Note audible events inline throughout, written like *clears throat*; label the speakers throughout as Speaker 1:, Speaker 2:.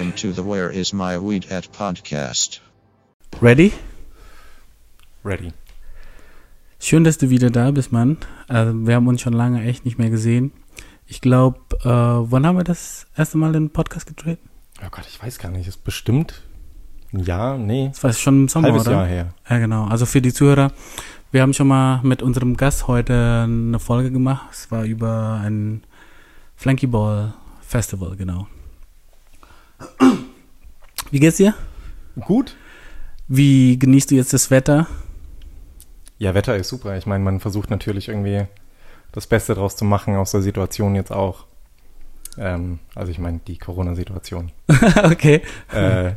Speaker 1: Welcome to the Where Is My Weed At podcast.
Speaker 2: Ready?
Speaker 3: Ready.
Speaker 2: Schön, dass du wieder da bist, Mann. Also, wir haben uns schon lange echt nicht mehr gesehen. Ich glaube, äh, wann haben wir das erste Mal den Podcast gedreht?
Speaker 3: Oh Gott, ich weiß gar nicht. Ist bestimmt ein Jahr? Nee.
Speaker 2: Das war schon im Sommer,
Speaker 3: Halbes
Speaker 2: oder?
Speaker 3: Jahr her.
Speaker 2: Ja, genau. Also für die Zuhörer, wir haben schon mal mit unserem Gast heute eine Folge gemacht. Es war über ein Flankyball Festival, genau. Wie geht's dir?
Speaker 3: Gut.
Speaker 2: Wie genießt du jetzt das Wetter?
Speaker 3: Ja, Wetter ist super. Ich meine, man versucht natürlich irgendwie das Beste draus zu machen aus der Situation jetzt auch. Ähm, also ich meine, die Corona-Situation. *laughs*
Speaker 2: okay.
Speaker 3: äh,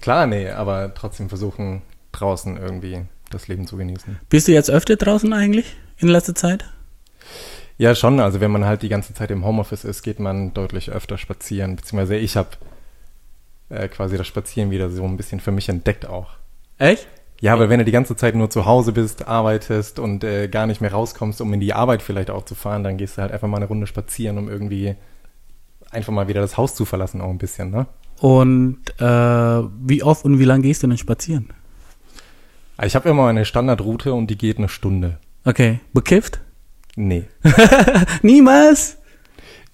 Speaker 3: klar, nee, aber trotzdem versuchen draußen irgendwie das Leben zu genießen.
Speaker 2: Bist du jetzt öfter draußen eigentlich in letzter Zeit?
Speaker 3: Ja, schon. Also wenn man halt die ganze Zeit im Homeoffice ist, geht man deutlich öfter spazieren. Beziehungsweise ich habe äh, quasi das Spazieren wieder so ein bisschen für mich entdeckt auch.
Speaker 2: Echt?
Speaker 3: Ja, aber wenn du die ganze Zeit nur zu Hause bist, arbeitest und äh, gar nicht mehr rauskommst, um in die Arbeit vielleicht auch zu fahren, dann gehst du halt einfach mal eine Runde spazieren, um irgendwie einfach mal wieder das Haus zu verlassen, auch ein bisschen, ne?
Speaker 2: Und äh, wie oft und wie lange gehst du denn spazieren?
Speaker 3: Ich habe immer eine Standardroute und die geht eine Stunde.
Speaker 2: Okay. Bekifft?
Speaker 3: Nee. *laughs*
Speaker 2: Niemals?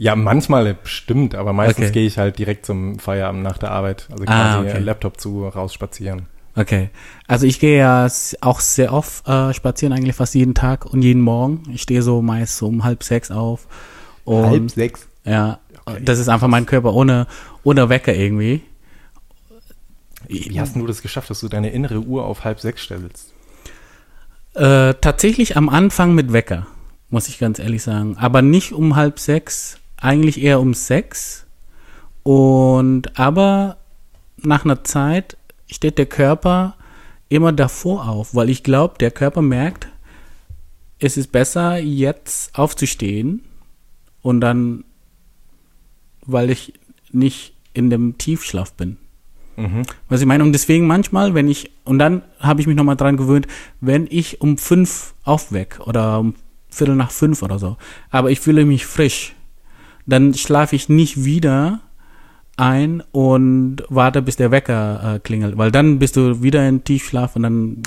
Speaker 3: Ja, manchmal bestimmt, aber meistens
Speaker 2: Okay.
Speaker 3: gehe ich halt direkt zum Feierabend nach der Arbeit. Also
Speaker 2: Ah,
Speaker 3: quasi
Speaker 2: okay.
Speaker 3: Laptop zu, raus spazieren.
Speaker 2: Okay. Also ich gehe ja auch sehr oft äh, spazieren, eigentlich fast jeden Tag und jeden Morgen. Ich stehe so meist so um halb sechs auf. Und
Speaker 3: sechs.
Speaker 2: Ja,
Speaker 3: Okay.
Speaker 2: das ist einfach mein Körper ohne, ohne Wecker irgendwie.
Speaker 3: Wie hast denn du das geschafft, dass du deine innere Uhr auf halb sechs stellst?
Speaker 2: Äh, tatsächlich am Anfang mit Wecker, muss ich ganz ehrlich sagen. Aber nicht um halb sechs, eigentlich eher um sechs. Und aber nach einer Zeit steht der Körper immer davor auf, weil ich glaube, der Körper merkt, es ist besser, jetzt aufzustehen und dann, weil ich nicht in dem Tiefschlaf bin.
Speaker 3: Mhm.
Speaker 2: Was ich meine, und deswegen manchmal, wenn ich, und dann habe ich mich nochmal dran gewöhnt, wenn ich um fünf aufweck oder um Viertel nach fünf oder so, aber ich fühle mich frisch, dann schlafe ich nicht wieder ein und warte, bis der Wecker äh, klingelt, weil dann bist du wieder in Tiefschlaf und dann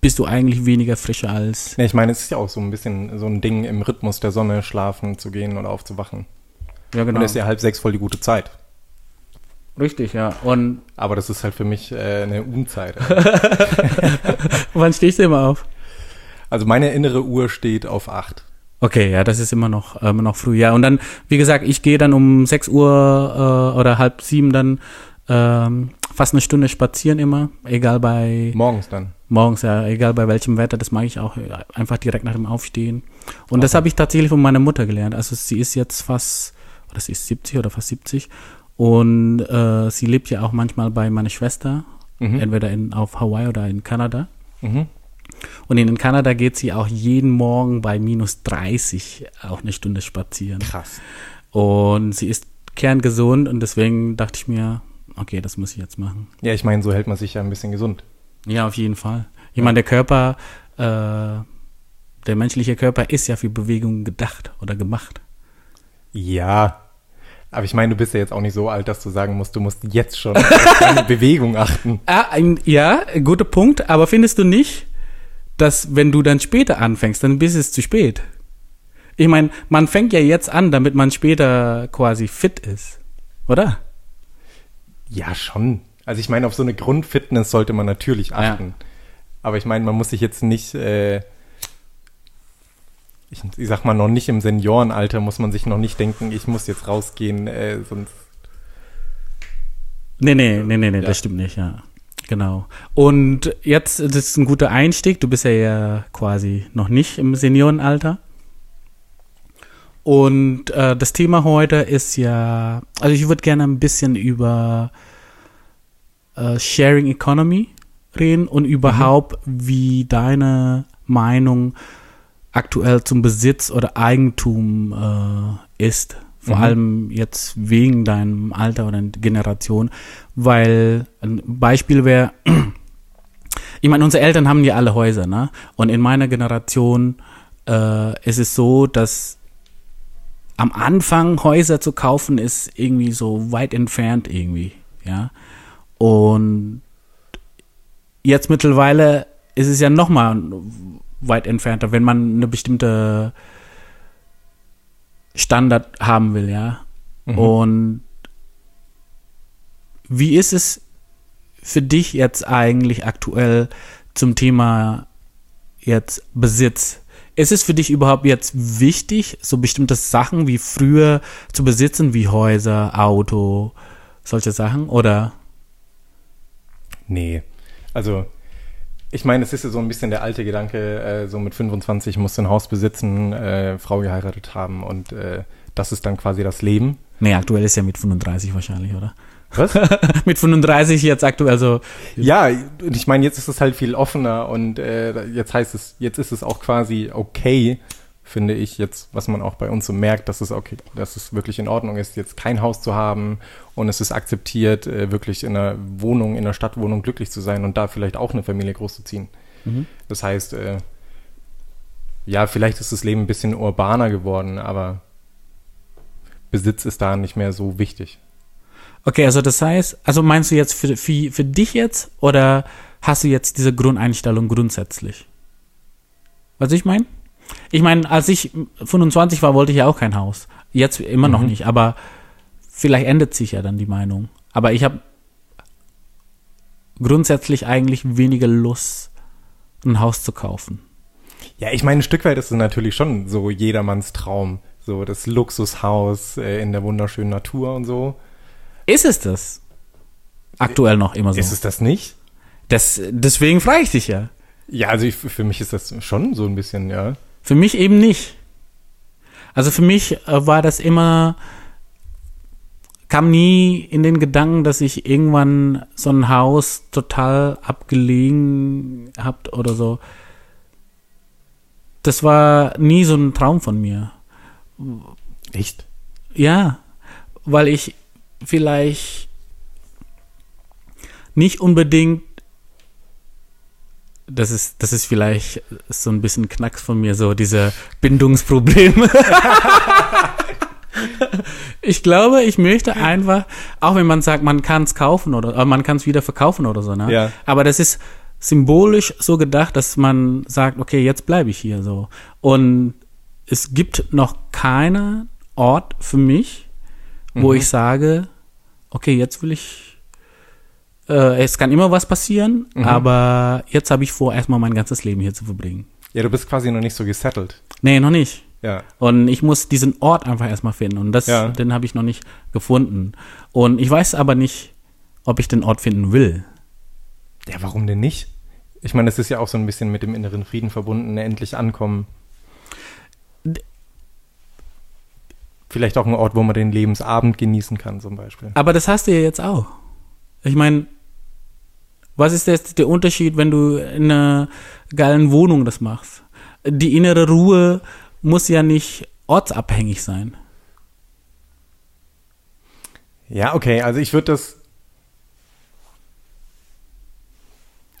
Speaker 2: bist du eigentlich weniger frischer als.
Speaker 3: Ja, ich meine, es ist ja auch so ein bisschen so ein Ding im Rhythmus der Sonne schlafen zu gehen oder aufzuwachen.
Speaker 2: Ja,
Speaker 3: Und das ist ja halb sechs voll die gute Zeit.
Speaker 2: Richtig, ja. Und
Speaker 3: Aber das ist halt für mich äh, eine Unzeit. *laughs*
Speaker 2: wann stehst du immer auf?
Speaker 3: Also meine innere Uhr steht auf acht.
Speaker 2: Okay, ja, das ist immer noch, immer noch früh. Ja, und dann, wie gesagt, ich gehe dann um 6 Uhr äh, oder halb sieben dann ähm, fast eine Stunde spazieren immer, egal bei
Speaker 3: Morgens dann.
Speaker 2: morgens, ja, egal bei welchem Wetter, das mag ich auch äh, einfach direkt nach dem Aufstehen. Und das habe ich tatsächlich von meiner Mutter gelernt. Also sie ist jetzt fast, oder sie ist 70 oder fast 70 und äh, sie lebt ja auch manchmal bei meiner Schwester,
Speaker 3: Mhm.
Speaker 2: entweder in, auf Hawaii oder in Kanada.
Speaker 3: Mhm.
Speaker 2: Und in Kanada geht sie auch jeden Morgen bei minus 30 auch eine Stunde spazieren.
Speaker 3: Krass.
Speaker 2: Und sie ist kerngesund und deswegen dachte ich mir, okay, das muss ich jetzt machen.
Speaker 3: Ja, ich meine, so hält man sich ja ein bisschen gesund.
Speaker 2: Ja, auf jeden Fall. Ich meine, der Körper, äh, der menschliche Körper ist ja für Bewegung gedacht oder gemacht.
Speaker 3: Ja. Aber ich meine, du bist ja jetzt auch nicht so alt, dass du sagen musst, du musst jetzt schon auf deine *laughs* Bewegung achten.
Speaker 2: Ah, ein, ja, guter Punkt, aber findest du nicht, dass wenn du dann später anfängst, dann bist es zu spät? Ich meine, man fängt ja jetzt an, damit man später quasi fit ist, oder?
Speaker 3: Ja, schon. Also ich meine, auf so eine Grundfitness sollte man natürlich achten. Aber ich meine, man muss sich jetzt nicht, äh, ich, ich sag mal, noch nicht im Seniorenalter muss man sich noch nicht denken, ich muss jetzt rausgehen, äh, sonst.
Speaker 2: Nee, nee, nee, nee, nee,
Speaker 3: Ja.
Speaker 2: das stimmt nicht, ja. Genau. Und jetzt, ist ein guter Einstieg. Du bist ja, ja quasi noch nicht im Seniorenalter. Und äh, das Thema heute ist ja, also ich würde gerne ein bisschen über äh, Sharing Economy reden und überhaupt, wie deine Meinung aktuell zum Besitz oder Eigentum äh, ist. Vor
Speaker 3: Mhm.
Speaker 2: allem jetzt wegen deinem Alter oder Generation. Weil ein Beispiel wäre, *clears throat* ich meine, unsere Eltern haben ja alle Häuser, ne? Und in meiner Generation äh, ist es so, dass am Anfang Häuser zu kaufen ist irgendwie so weit entfernt irgendwie, ja. Und jetzt mittlerweile ist es ja noch mal weit entfernter, wenn man eine bestimmte Standard haben will, ja.
Speaker 3: Mhm.
Speaker 2: Und wie ist es für dich jetzt eigentlich aktuell zum Thema jetzt Besitz? Ist es für dich überhaupt jetzt wichtig, so bestimmte Sachen wie früher zu besitzen, wie Häuser, Auto, solche Sachen? Oder?
Speaker 3: Nee. Also, ich meine, es ist ja so ein bisschen der alte Gedanke, äh, so mit 25 musst du ein Haus besitzen, äh, Frau geheiratet haben und äh, das ist dann quasi das Leben.
Speaker 2: Nee, aktuell ist ja mit 35 wahrscheinlich, oder?
Speaker 3: Was? *laughs*
Speaker 2: mit 35 jetzt aktuell, also.
Speaker 3: ja, und ich meine, jetzt ist es halt viel offener und äh, jetzt heißt es, jetzt ist es auch quasi okay, finde ich jetzt, was man auch bei uns so merkt, dass es okay, dass es wirklich in Ordnung ist, jetzt kein Haus zu haben und es ist akzeptiert, äh, wirklich in einer Wohnung, in einer Stadtwohnung glücklich zu sein und da vielleicht auch eine Familie großzuziehen.
Speaker 2: Mhm.
Speaker 3: Das heißt, äh, ja, vielleicht ist das Leben ein bisschen urbaner geworden, aber Besitz ist da nicht mehr so wichtig.
Speaker 2: Okay, also das heißt, also meinst du jetzt für, für, für dich jetzt oder hast du jetzt diese Grundeinstellung grundsätzlich? Was ich meine? Ich meine, als ich 25 war, wollte ich ja auch kein Haus. Jetzt immer noch
Speaker 3: Mhm.
Speaker 2: nicht, aber vielleicht ändert sich ja dann die Meinung. Aber ich habe grundsätzlich eigentlich weniger Lust, ein Haus zu kaufen.
Speaker 3: Ja, ich meine, ein Stück weit ist es natürlich schon so jedermanns Traum. So das Luxushaus äh, in der wunderschönen Natur und so.
Speaker 2: Ist es das? Aktuell noch immer so.
Speaker 3: Ist es das nicht?
Speaker 2: das, deswegen frage ich dich ja.
Speaker 3: Ja, also ich, für mich ist das schon so ein bisschen, ja.
Speaker 2: Für mich eben nicht. Also für mich äh, war das immer, kam nie in den Gedanken, dass ich irgendwann so ein Haus total abgelegen habt oder so. Das war nie so ein Traum von mir.
Speaker 3: Echt?
Speaker 2: Ja, weil ich vielleicht nicht unbedingt, das ist, das ist vielleicht so ein bisschen Knacks von mir, so diese Bindungsprobleme. *laughs* ich glaube, ich möchte einfach, auch wenn man sagt, man kann es kaufen oder äh, man kann es wieder verkaufen oder so, ne?
Speaker 3: Ja.
Speaker 2: Aber das ist symbolisch so gedacht, dass man sagt, okay, jetzt bleibe ich hier so. Und es gibt noch keinen Ort für mich, wo
Speaker 3: Mhm.
Speaker 2: ich sage, okay, jetzt will ich, äh, es kann immer was passieren,
Speaker 3: Mhm.
Speaker 2: aber jetzt habe ich vor, erstmal mein ganzes Leben hier zu verbringen.
Speaker 3: Ja, du bist quasi noch nicht so gesettelt.
Speaker 2: Nee, noch nicht.
Speaker 3: Ja.
Speaker 2: Und ich muss diesen Ort einfach erstmal finden. Und das,
Speaker 3: Ja.
Speaker 2: den habe ich noch nicht gefunden. Und ich weiß aber nicht, ob ich den Ort finden will.
Speaker 3: Ja, warum denn nicht? Ich meine, das ist ja auch so ein bisschen mit dem inneren Frieden verbunden, endlich ankommen. Vielleicht auch ein Ort, wo man den Lebensabend genießen kann, zum Beispiel.
Speaker 2: Aber das hast du ja jetzt auch. Ich meine, was ist jetzt der Unterschied, wenn du in einer geilen Wohnung das machst? Die innere Ruhe muss ja nicht ortsabhängig sein.
Speaker 3: Ja, okay, also ich würde das.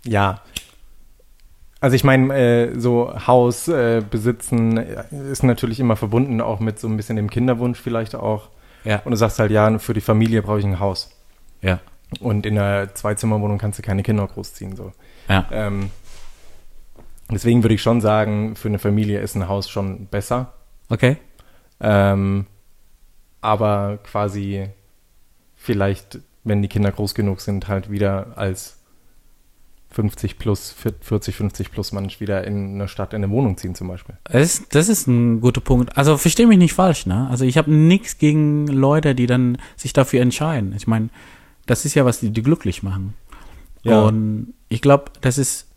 Speaker 3: Ja. Also ich meine, äh, so Haus äh, besitzen äh, ist natürlich immer verbunden auch mit so ein bisschen dem Kinderwunsch vielleicht auch.
Speaker 2: Ja.
Speaker 3: Und du sagst halt, ja, für die Familie brauche ich ein Haus.
Speaker 2: Ja.
Speaker 3: Und in einer Zweizimmerwohnung kannst du keine Kinder großziehen. So.
Speaker 2: Ja.
Speaker 3: Ähm, deswegen würde ich schon sagen, für eine Familie ist ein Haus schon besser.
Speaker 2: Okay.
Speaker 3: Ähm, aber quasi vielleicht, wenn die Kinder groß genug sind, halt wieder als 50 plus, 40, 50 plus Mensch wieder in eine Stadt, in eine Wohnung ziehen zum Beispiel.
Speaker 2: Das ist, das ist ein guter Punkt. Also verstehe mich nicht falsch, ne? Also ich habe nichts gegen Leute, die dann sich dafür entscheiden. Ich meine, das ist ja was, die, die glücklich machen.
Speaker 3: Ja.
Speaker 2: Und ich glaube, das ist,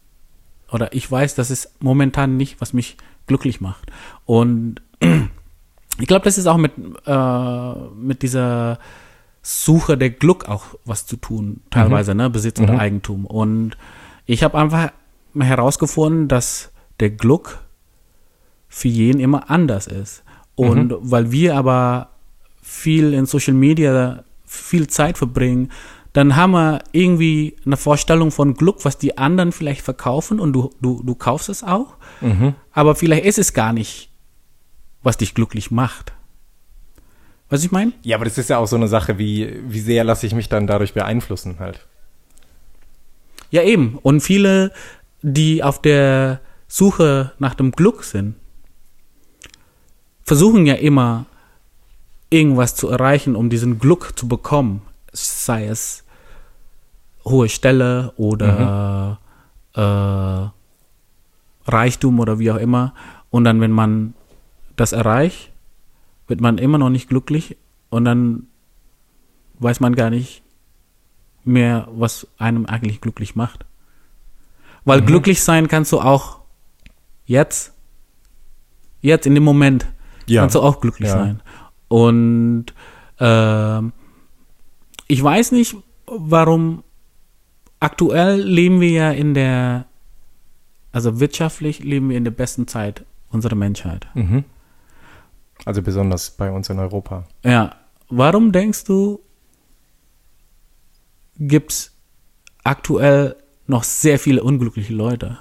Speaker 2: oder ich weiß, das ist momentan nicht, was mich glücklich macht. Und *clears throat* ich glaube, das ist auch mit, äh, mit dieser Suche der Glück auch was zu tun, teilweise, ne? Besitz oder
Speaker 3: Mhm.
Speaker 2: Eigentum. Und ich habe einfach herausgefunden, dass der Glück für jeden immer anders ist. Und weil wir aber viel in Social Media viel Zeit verbringen, dann haben wir irgendwie eine Vorstellung von Glück, was die anderen vielleicht verkaufen und du, du, du kaufst es auch.
Speaker 3: Mhm.
Speaker 2: Aber vielleicht ist es gar nicht, was dich glücklich macht. Was ich meine?
Speaker 3: Ja, aber das ist ja auch so eine Sache, wie, wie sehr lasse ich mich dann dadurch beeinflussen halt.
Speaker 2: Ja, eben. Und viele, die auf der Suche nach dem Glück sind, versuchen ja immer, irgendwas zu erreichen, um diesen Glück zu bekommen. Sei es hohe Stelle oder äh, Reichtum oder wie auch immer. Und dann, wenn man das erreicht, wird man immer noch nicht glücklich und dann weiß man gar nicht mehr, was einem eigentlich glücklich macht. Weil
Speaker 3: Mhm.
Speaker 2: glücklich sein kannst du auch jetzt, jetzt in dem Moment
Speaker 3: Ja.
Speaker 2: kannst du auch glücklich
Speaker 3: Ja.
Speaker 2: sein. Und ähm, ich weiß nicht, warum aktuell leben wir ja in der, also wirtschaftlich leben wir in der besten Zeit unserer Menschheit.
Speaker 3: Mhm. Also besonders bei uns in Europa.
Speaker 2: Ja, warum denkst du, gibt's aktuell noch sehr viele unglückliche Leute?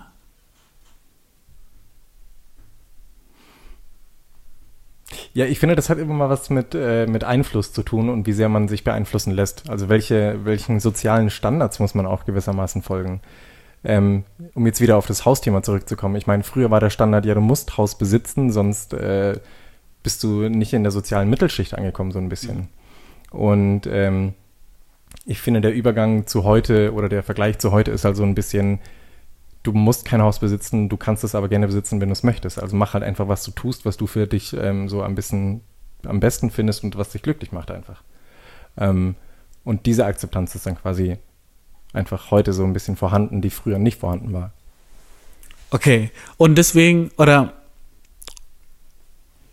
Speaker 3: Ja, ich finde, das hat immer mal was mit, äh, mit Einfluss zu tun und wie sehr man sich beeinflussen lässt. Also welche, welchen sozialen Standards muss man auch gewissermaßen folgen. Ähm, um jetzt wieder auf das Hausthema zurückzukommen. Ich meine, früher war der Standard, ja, du musst Haus besitzen, sonst äh, bist du nicht in der sozialen Mittelschicht angekommen, so ein bisschen. Und ähm, ich finde, der Übergang zu heute oder der Vergleich zu heute ist halt so ein bisschen, du musst kein Haus besitzen, du kannst es aber gerne besitzen, wenn du es möchtest. Also mach halt einfach, was du tust, was du für dich ähm, so ein bisschen am besten findest und was dich glücklich macht einfach. Ähm, und diese Akzeptanz ist dann quasi einfach heute so ein bisschen vorhanden, die früher nicht vorhanden war.
Speaker 2: Okay, und deswegen, oder,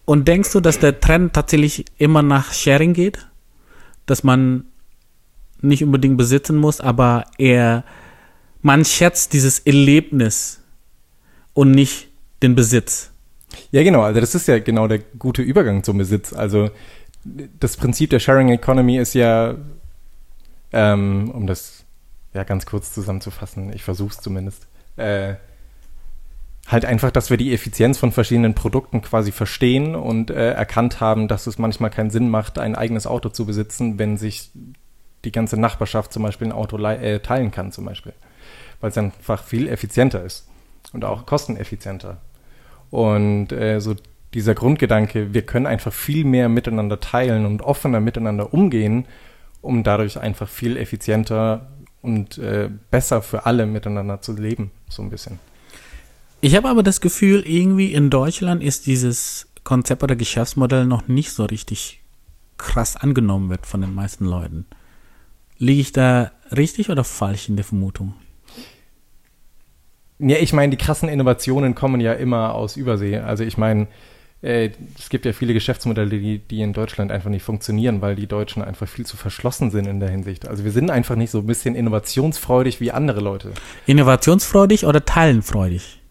Speaker 2: und denkst du, dass der Trend tatsächlich immer nach Sharing geht? Dass man nicht unbedingt besitzen muss, aber eher, man schätzt dieses Erlebnis und nicht den Besitz.
Speaker 3: Ja, genau. Also das ist ja genau der gute Übergang zum Besitz. Also das Prinzip der Sharing Economy ist ja, ähm, um das ja ganz kurz zusammenzufassen, ich versuche es zumindest, äh, halt einfach, dass wir die Effizienz von verschiedenen Produkten quasi verstehen und äh, erkannt haben, dass es manchmal keinen Sinn macht, ein eigenes Auto zu besitzen, wenn sich die ganze Nachbarschaft zum Beispiel ein Auto äh, teilen kann, zum Beispiel. Weil es einfach viel effizienter ist und auch kosteneffizienter. Und äh, so dieser Grundgedanke, wir können einfach viel mehr miteinander teilen und offener miteinander umgehen, um dadurch einfach viel effizienter und äh, besser für alle miteinander zu leben, so ein bisschen.
Speaker 2: Ich habe aber das Gefühl, irgendwie in Deutschland ist dieses Konzept oder Geschäftsmodell noch nicht so richtig krass angenommen wird von den meisten Leuten. Liege ich da richtig oder falsch in der Vermutung?
Speaker 3: Ja, ich meine, die krassen Innovationen kommen ja immer aus Übersee. Also ich meine, äh, es gibt ja viele Geschäftsmodelle, die, die in Deutschland einfach nicht funktionieren, weil die Deutschen einfach viel zu verschlossen sind in der Hinsicht. Also wir sind einfach nicht so ein bisschen innovationsfreudig wie andere Leute.
Speaker 2: Innovationsfreudig oder teilenfreudig?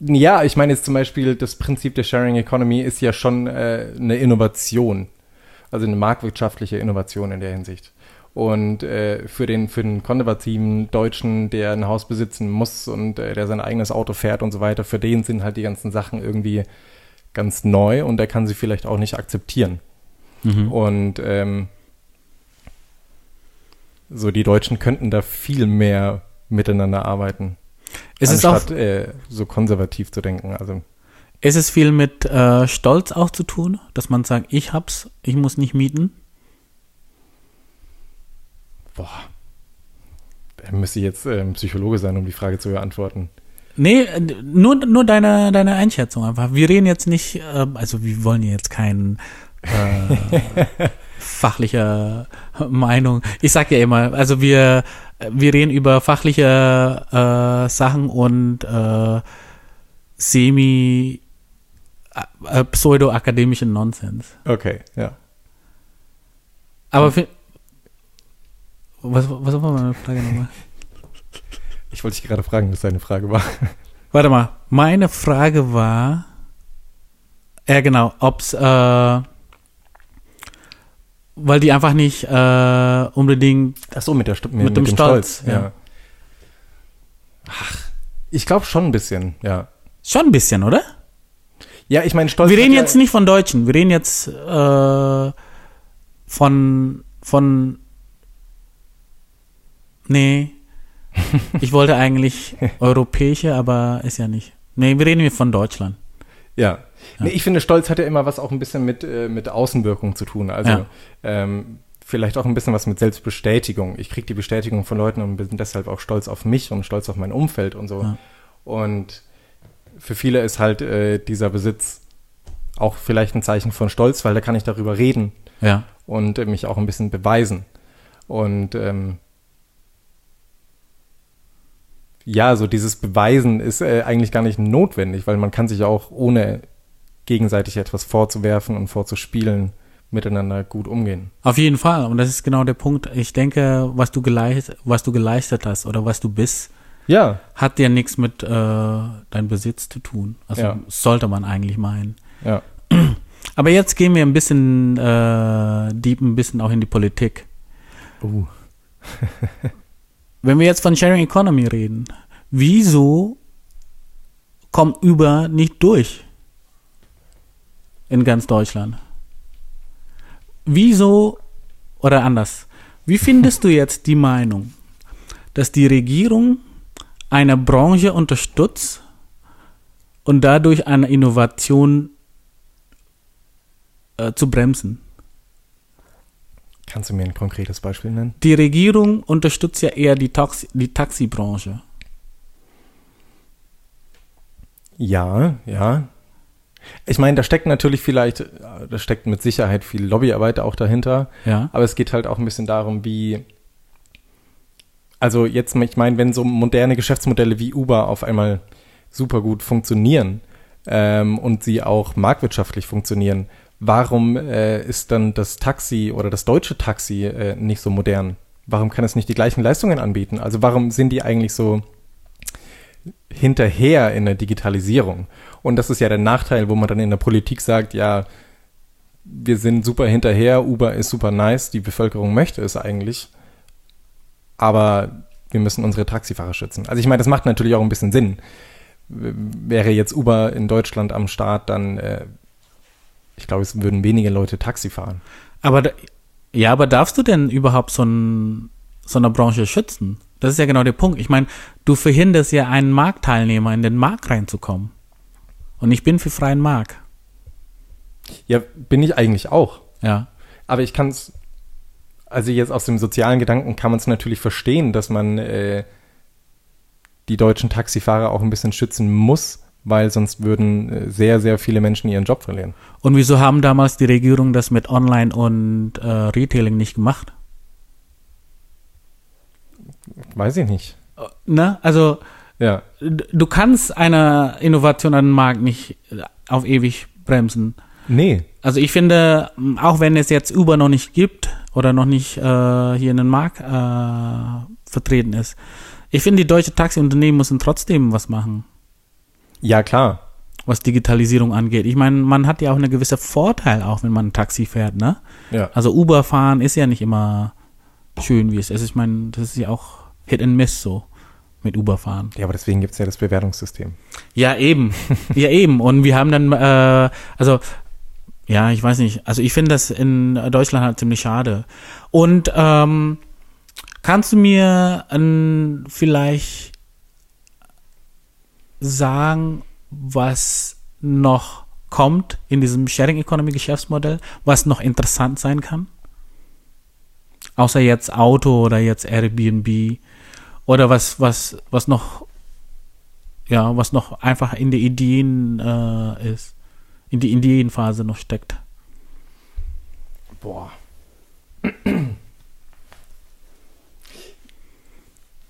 Speaker 3: Ja, ich meine jetzt zum Beispiel, das Prinzip der Sharing Economy ist ja schon äh, eine Innovation. Also eine marktwirtschaftliche Innovation in der Hinsicht. Und äh, für, den, für den konservativen Deutschen, der ein Haus besitzen muss und äh, der sein eigenes Auto fährt und so weiter, für den sind halt die ganzen Sachen irgendwie ganz neu und der kann sie vielleicht auch nicht akzeptieren. Und ähm, so die Deutschen könnten da viel mehr miteinander arbeiten.
Speaker 2: Ist es, auch,
Speaker 3: anstatt äh, so konservativ zu denken. Also
Speaker 2: ist es viel mit äh, Stolz auch zu tun, dass man sagt, ich hab's, ich muss nicht mieten?
Speaker 3: Boah, da müsste ich jetzt ähm, Psychologe sein, um die Frage zu beantworten.
Speaker 2: Nee, äh, nur, nur deine, deine Einschätzung einfach. Wir reden jetzt nicht, äh, also wir wollen ja jetzt kein äh, *laughs* fachlicher Meinung. Ich sag ja immer, also wir, wir reden über fachliche äh, Sachen und äh, semi äh, pseudo-akademischen Nonsens.
Speaker 3: Okay, ja.
Speaker 2: Aber für, was, was war meine Frage nochmal?
Speaker 3: Ich wollte dich gerade fragen, was deine Frage war. *laughs*
Speaker 2: Warte mal, meine Frage war, ja genau, ob's, äh, weil die einfach nicht äh, unbedingt,
Speaker 3: Ach so, mit, der, Stu-
Speaker 2: Mit dem Stolz, ja.
Speaker 3: ja. Ach, ich glaube schon ein bisschen, ja.
Speaker 2: schon ein bisschen, oder?
Speaker 3: Ja, ich meine, Stolz.
Speaker 2: Wir reden
Speaker 3: hat ja-
Speaker 2: jetzt nicht von Deutschen, wir reden jetzt äh, von, von, nee, ich wollte eigentlich *laughs* europäische, aber ist ja nicht. Nee, wir reden hier von Deutschland.
Speaker 3: Ja. Nee, ich finde, Stolz hat ja immer was auch ein bisschen mit, äh, mit Außenwirkung zu tun. Also
Speaker 2: Ja.
Speaker 3: ähm, vielleicht auch ein bisschen was mit Selbstbestätigung. Ich kriege die Bestätigung von Leuten und bin deshalb auch stolz auf mich und stolz auf mein Umfeld und so.
Speaker 2: Ja.
Speaker 3: Und für viele ist halt äh, dieser Besitz auch vielleicht ein Zeichen von Stolz, weil da kann ich darüber reden
Speaker 2: Ja.
Speaker 3: und äh, mich auch ein bisschen beweisen. Und ähm, ja, so dieses Beweisen ist äh, eigentlich gar nicht notwendig, weil man kann sich auch ohne gegenseitig etwas vorzuwerfen und vorzuspielen miteinander gut umgehen.
Speaker 2: Auf jeden Fall. Und das ist genau der Punkt. Ich denke, was du geleistet, was du geleistet hast oder was du bist,
Speaker 3: Ja,
Speaker 2: hat ja nichts mit äh, deinem Besitz zu tun. Also
Speaker 3: Ja.
Speaker 2: sollte man eigentlich meinen.
Speaker 3: ja. *clears throat*
Speaker 2: Aber jetzt gehen wir ein bisschen äh, deep, ein bisschen auch in die Politik.
Speaker 3: Uh. *laughs*
Speaker 2: Wenn wir jetzt von Sharing Economy reden, wieso kommt Uber nicht durch in ganz Deutschland? Wieso oder anders? Wie findest du jetzt die Meinung, dass die Regierung eine Branche unterstützt und dadurch eine Innovation äh, zu bremsen?
Speaker 3: Kannst du mir ein konkretes Beispiel nennen?
Speaker 2: Die Regierung unterstützt ja eher die, Taxi, die Taxibranche.
Speaker 3: Ja, ja. Ich meine, da steckt natürlich vielleicht, da steckt mit Sicherheit viel Lobbyarbeit auch dahinter.
Speaker 2: Ja.
Speaker 3: Aber es geht halt auch ein bisschen darum, wie, also jetzt, ich meine, wenn so moderne Geschäftsmodelle wie Uber auf einmal super gut funktionieren ähm, und sie auch marktwirtschaftlich funktionieren, warum äh, ist dann das Taxi oder das deutsche Taxi äh, nicht so modern? Warum kann es nicht die gleichen Leistungen anbieten? Also warum sind die eigentlich so hinterher in der Digitalisierung? Und das ist ja der Nachteil, wo man dann in der Politik sagt, ja, wir sind super hinterher, Uber ist super nice, die Bevölkerung möchte es eigentlich, aber wir müssen unsere Taxifahrer schützen. Also ich meine, das macht natürlich auch ein bisschen Sinn. Wäre jetzt Uber in Deutschland am Start, dann, äh, ich glaube, es würden wenige Leute Taxi fahren.
Speaker 2: Aber da, ja, aber darfst du denn überhaupt so, ein, so eine Branche schützen? Das ist ja genau der Punkt. Ich meine, du verhinderst ja einen Marktteilnehmer in den Markt reinzukommen. Und ich bin für freien Markt.
Speaker 3: Ja, bin ich eigentlich auch.
Speaker 2: Ja.
Speaker 3: Aber ich kann es, also jetzt aus dem sozialen Gedanken kann man es natürlich verstehen, dass man äh, die deutschen Taxifahrer auch ein bisschen schützen muss, weil sonst würden äh, sehr, sehr viele Menschen ihren Job verlieren.
Speaker 2: Und wieso haben damals die Regierung das mit Online und äh, Retailing nicht gemacht?
Speaker 3: Weiß ich nicht.
Speaker 2: Ne? Also
Speaker 3: Ja,
Speaker 2: du kannst eine Innovation an den Markt nicht äh, auf ewig bremsen.
Speaker 3: nee,
Speaker 2: Also ich finde, auch wenn es jetzt Uber noch nicht gibt oder noch nicht äh, hier in den Markt äh, vertreten ist, ich finde, die deutsche Taxiunternehmen müssen trotzdem was machen,
Speaker 3: ja klar.
Speaker 2: was Digitalisierung angeht. Ich meine, man hat ja auch eine gewisse Vorteil, auch wenn man ein Taxi fährt, ne?
Speaker 3: Ja,
Speaker 2: Also Uber fahren ist ja nicht immer schön, wie es ist. Ich meine, das ist ja auch Hit and Miss so mit Uber fahren.
Speaker 3: ja aber deswegen gibt es ja das Bewertungssystem.
Speaker 2: Ja, eben. *laughs* ja, eben. Und wir haben dann, äh, also, ja, ich weiß nicht. Also ich finde das in Deutschland halt ziemlich schade. Und ähm, kannst du mir ähm, vielleicht sagen, was noch kommt in diesem Sharing Economy Geschäftsmodell, was noch interessant sein kann? Außer jetzt Auto oder jetzt Airbnb oder was, was, was noch ja, was noch einfach in der Ideen äh, ist, in die Ideenphase noch steckt.
Speaker 3: Boah.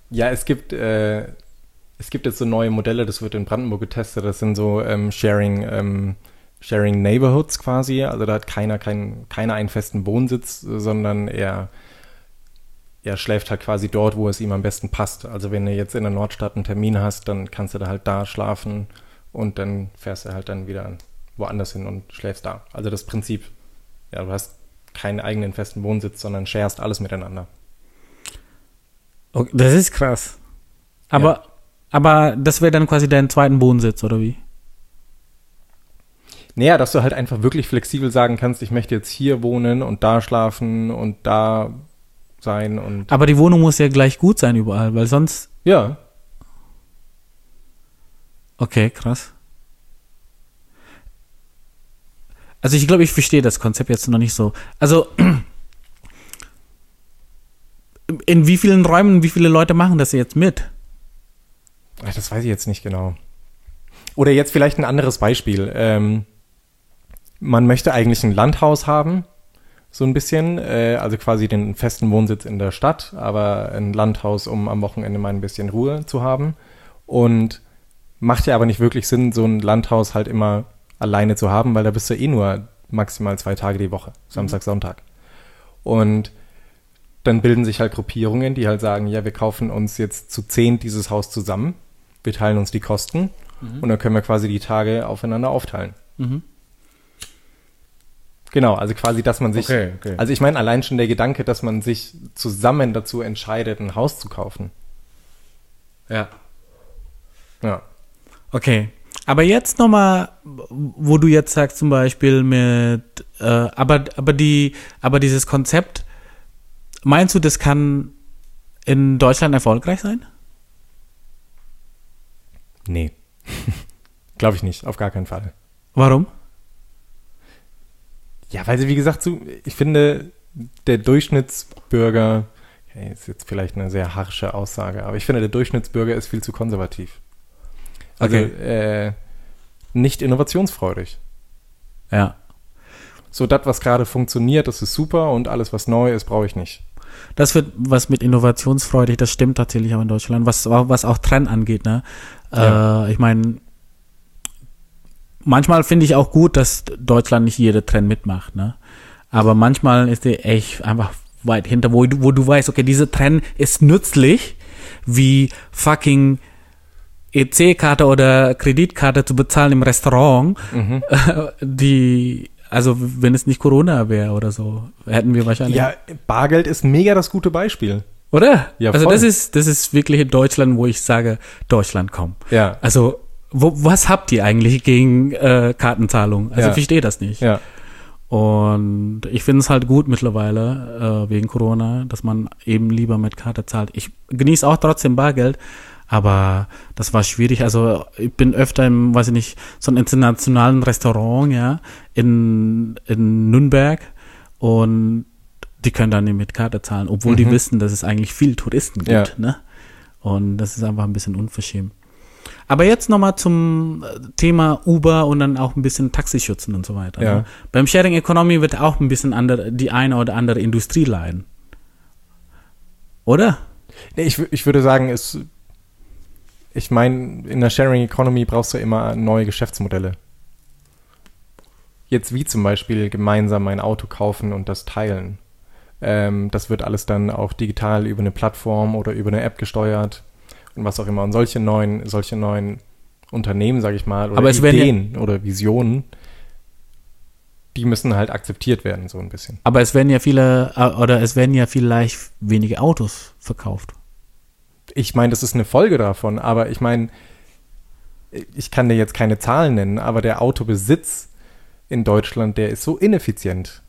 Speaker 3: Ja, es gibt, äh, es gibt jetzt so neue Modelle, das wird in Brandenburg getestet, das sind so ähm, Sharing, ähm, Sharing Neighborhoods quasi. Also da hat keiner, kein, keiner einen festen Wohnsitz, sondern er, er schläft halt quasi dort, wo es ihm am besten passt. Also wenn du jetzt in der Nordstadt einen Termin hast, dann kannst du da halt da schlafen und dann fährst du halt dann wieder woanders hin und schläfst da. Also das Prinzip, ja, du hast keinen eigenen festen Wohnsitz, sondern sharest alles miteinander.
Speaker 2: Okay, das ist krass. Aber, aber das wäre dann quasi dein zweiten Wohnsitz, oder wie?
Speaker 3: Naja, dass du halt einfach wirklich flexibel sagen kannst, ich möchte jetzt hier wohnen und da schlafen und da sein und.
Speaker 2: Aber die Wohnung muss ja gleich gut sein überall, weil sonst.
Speaker 3: Ja.
Speaker 2: Okay, krass. Also ich glaube, ich verstehe das Konzept jetzt noch nicht so. Also *clears throat* in wie vielen Räumen, wie viele Leute machen das jetzt mit?
Speaker 3: Ach, Das weiß ich jetzt nicht genau. Oder jetzt vielleicht ein anderes Beispiel. Ähm, man möchte eigentlich ein Landhaus haben, so ein bisschen, äh, also quasi den festen Wohnsitz in der Stadt, aber ein Landhaus, um am Wochenende mal ein bisschen Ruhe zu haben. Und macht ja aber nicht wirklich Sinn, so ein Landhaus halt immer alleine zu haben, weil da bist du eh nur maximal zwei Tage die Woche, Samstag, Sonntag. Und dann bilden sich halt Gruppierungen, die halt sagen, ja, wir kaufen uns jetzt zu zehn dieses Haus zusammen, wir teilen uns die Kosten und dann können wir quasi die Tage aufeinander aufteilen.
Speaker 2: Mhm.
Speaker 3: Genau, also quasi, dass man sich,
Speaker 2: Okay, okay.
Speaker 3: also ich meine allein schon der Gedanke, dass man sich zusammen dazu entscheidet, ein Haus zu kaufen.
Speaker 2: Ja.
Speaker 3: Ja.
Speaker 2: Okay. Aber jetzt nochmal, wo du jetzt sagst zum Beispiel mit, äh, aber, aber die, aber dieses Konzept, meinst du, das kann in Deutschland erfolgreich sein?
Speaker 3: Nee. *laughs* Glaube ich nicht, auf gar keinen Fall.
Speaker 2: Warum?
Speaker 3: Ja, weil sie, wie gesagt, so, ich finde, der Durchschnittsbürger, okay, ist jetzt vielleicht eine sehr harsche Aussage, aber ich finde, der Durchschnittsbürger ist viel zu konservativ. Also,
Speaker 2: Okay.
Speaker 3: äh, nicht innovationsfreudig.
Speaker 2: Ja.
Speaker 3: So, das, was gerade funktioniert, das ist super und alles, was neu ist, brauche ich nicht.
Speaker 2: Das wird was mit innovationsfreudig, das stimmt tatsächlich auch in Deutschland, was, was auch Trend angeht, ne?
Speaker 3: Ja.
Speaker 2: Äh, ich meine, manchmal finde ich auch gut, dass Deutschland nicht jede Trend mitmacht, ne? Aber manchmal ist der echt einfach weit hinter, wo du, wo du weißt, okay, diese Trend ist nützlich, wie fucking EC-Karte oder Kreditkarte zu bezahlen im Restaurant,
Speaker 3: Mhm. *laughs*
Speaker 2: die, also wenn es nicht Corona wäre oder so, hätten wir wahrscheinlich.
Speaker 3: Ja, Bargeld ist mega das gute Beispiel.
Speaker 2: Oder?
Speaker 3: Ja,
Speaker 2: also
Speaker 3: voll.
Speaker 2: das ist, das ist wirklich in Deutschland, wo ich sage, Deutschland komm.
Speaker 3: Ja.
Speaker 2: Also, wo, was habt ihr eigentlich gegen äh, Kartenzahlung? Also
Speaker 3: Ja.
Speaker 2: ich verstehe das nicht.
Speaker 3: Ja.
Speaker 2: Und ich finde es halt gut mittlerweile, äh, wegen Corona, dass man eben lieber mit Karte zahlt. Ich genieße auch trotzdem Bargeld, aber das war schwierig. Also ich bin öfter im, weiß ich nicht, so einem internationalen Restaurant, ja, in, in Nürnberg und die können dann nicht mit Karte zahlen, obwohl die
Speaker 3: Mhm.
Speaker 2: wissen, dass es eigentlich viel Touristen gibt,
Speaker 3: Ja.
Speaker 2: ne? Und das ist einfach ein bisschen unverschämt. Aber jetzt nochmal zum äh, Thema Uber und dann auch ein bisschen Taxischützen und so weiter.
Speaker 3: Ja.
Speaker 2: Ne? Beim Sharing Economy wird auch ein bisschen andere, die eine oder andere Industrie leiden. Oder?
Speaker 3: Nee, Ich, ich würde sagen, es, ich meine, in der Sharing Economy brauchst du immer neue Geschäftsmodelle. Jetzt wie zum Beispiel gemeinsam ein Auto kaufen und das teilen. Ähm, das wird alles dann auch digital über eine Plattform oder über eine App gesteuert und was auch immer. Und solche neuen, solche neuen Unternehmen, sage ich mal, oder
Speaker 2: werden ja-
Speaker 3: Ideen oder Visionen, die müssen halt akzeptiert werden, so ein bisschen.
Speaker 2: Aber es werden ja viele, äh, oder es werden ja vielleicht wenige Autos verkauft.
Speaker 3: Ich meine, das ist eine Folge davon, aber ich meine, ich kann dir jetzt keine Zahlen nennen, aber der Autobesitz in Deutschland, der ist so ineffizient.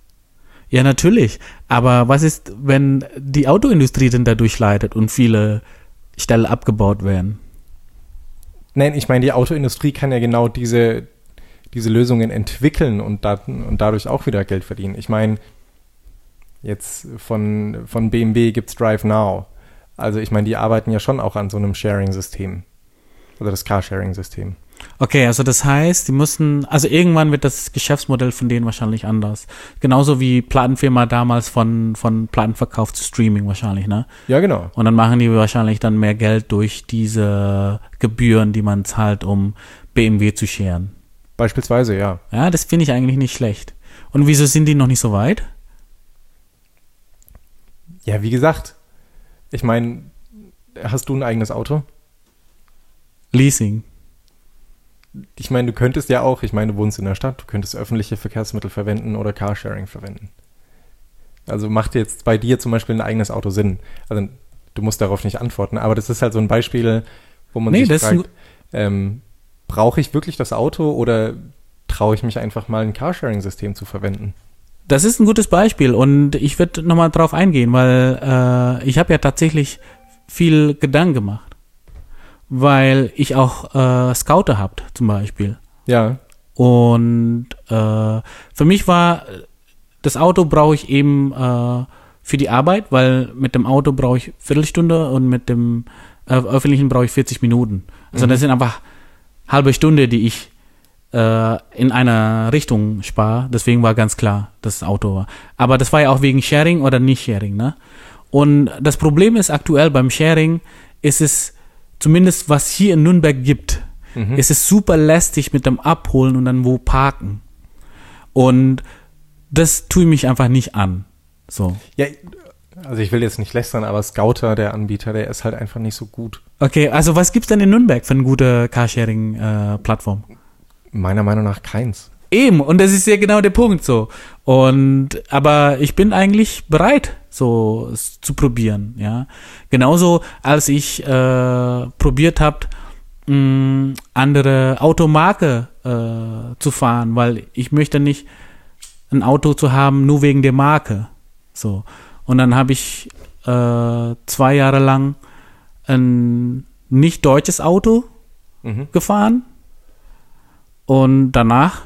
Speaker 2: Ja, natürlich. Aber was ist, wenn die Autoindustrie denn dadurch leidet und viele Stellen abgebaut werden?
Speaker 3: Nein, ich meine, die Autoindustrie kann ja genau diese, diese Lösungen entwickeln und, da, und dadurch auch wieder Geld verdienen. Ich meine, jetzt von, von BMW gibt's Drive Now. Also ich meine, die arbeiten ja schon auch an so einem Sharing-System. Oder das Carsharing-System.
Speaker 2: Okay, also das heißt, die müssen, also irgendwann wird das Geschäftsmodell von denen wahrscheinlich anders. Genauso wie Plattenfirma damals von, von Plattenverkauf zu Streaming wahrscheinlich, ne?
Speaker 3: Ja, genau.
Speaker 2: Und dann machen die wahrscheinlich dann mehr Geld durch diese Gebühren, die man zahlt, um BMW zu scheren.
Speaker 3: Beispielsweise, ja.
Speaker 2: Ja, das finde ich eigentlich nicht schlecht. Und wieso sind die noch nicht so weit?
Speaker 3: Ja, wie gesagt, ich meine, hast du ein eigenes Auto?
Speaker 2: Leasing.
Speaker 3: Ich meine, du könntest ja auch, ich meine, du wohnst in der Stadt, du könntest öffentliche Verkehrsmittel verwenden oder Carsharing verwenden. Also macht jetzt bei dir zum Beispiel ein eigenes Auto Sinn? Also du musst darauf nicht antworten, aber das ist halt so ein Beispiel, wo man
Speaker 2: Nee,
Speaker 3: sich fragt, ähm, brauche ich wirklich das Auto oder traue ich mich einfach mal ein Carsharing-System zu verwenden.
Speaker 2: Das ist ein gutes Beispiel und ich würde nochmal drauf eingehen, weil äh, ich habe ja tatsächlich viel Gedanken gemacht, weil ich auch äh, Scouter habt zum Beispiel.
Speaker 3: Ja.
Speaker 2: Und äh, für mich war das Auto brauche ich eben äh, für die Arbeit, weil mit dem Auto brauche ich Viertelstunde und mit dem äh, öffentlichen brauche ich 40 Minuten. Also
Speaker 3: Mhm.
Speaker 2: das sind einfach halbe Stunde, die ich in einer Richtung spare. Deswegen war ganz klar, dass das Auto war. Aber das war ja auch wegen Sharing oder nicht Sharing, ne? Und das Problem ist aktuell beim Sharing, ist es zumindest was hier in Nürnberg gibt,
Speaker 3: Mhm.
Speaker 2: ist es super lästig mit dem Abholen und dann wo parken. Und das tue ich mich einfach nicht an. So.
Speaker 3: Ja, also ich will jetzt nicht lästern, aber Scouter, der Anbieter, der ist halt einfach nicht so gut.
Speaker 2: Okay, also was gibt's denn in Nürnberg für eine gute Carsharing-Plattform?
Speaker 3: Meiner Meinung nach keins.
Speaker 2: Eben, und das ist ja genau der Punkt so. Und aber ich bin eigentlich bereit, so es zu probieren, ja. Genauso als ich äh, probiert habe, andere Automarke äh, zu fahren, weil ich möchte nicht ein Auto zu haben, nur wegen der Marke. So. Und dann habe ich äh, zwei Jahre lang ein nicht deutsches Auto
Speaker 3: Mhm.
Speaker 2: gefahren und danach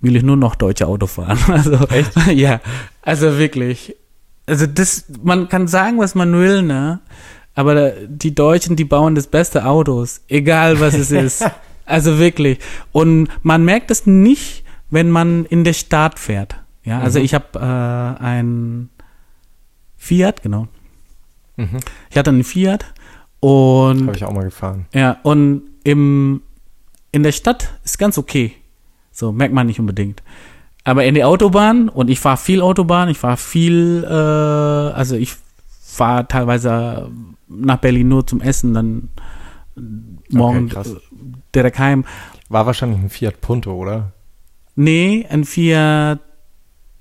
Speaker 2: will ich nur noch deutsche Auto fahren. *laughs* Also,
Speaker 3: Echt? *laughs*
Speaker 2: ja, also wirklich. Also das, man kann sagen, was man will, ne? Aber die Deutschen, die bauen das beste Autos, egal was es ist. *laughs* Also wirklich. Und man merkt es nicht, wenn man in der Stadt fährt. Ja, also
Speaker 3: Mhm.
Speaker 2: ich habe äh, ein Fiat, genau.
Speaker 3: Mhm.
Speaker 2: Ich hatte einen Fiat und
Speaker 3: Habe ich auch mal gefahren.
Speaker 2: ja, und im, in der Stadt ist ganz okay. So, merkt man nicht unbedingt. Aber in der Autobahn, und ich fahre viel Autobahn, ich fahre viel, äh, also ich fahre teilweise nach Berlin nur zum Essen, dann morgen äh, direkt heim.
Speaker 3: War wahrscheinlich ein Fiat Punto, oder?
Speaker 2: Nee, ein Fiat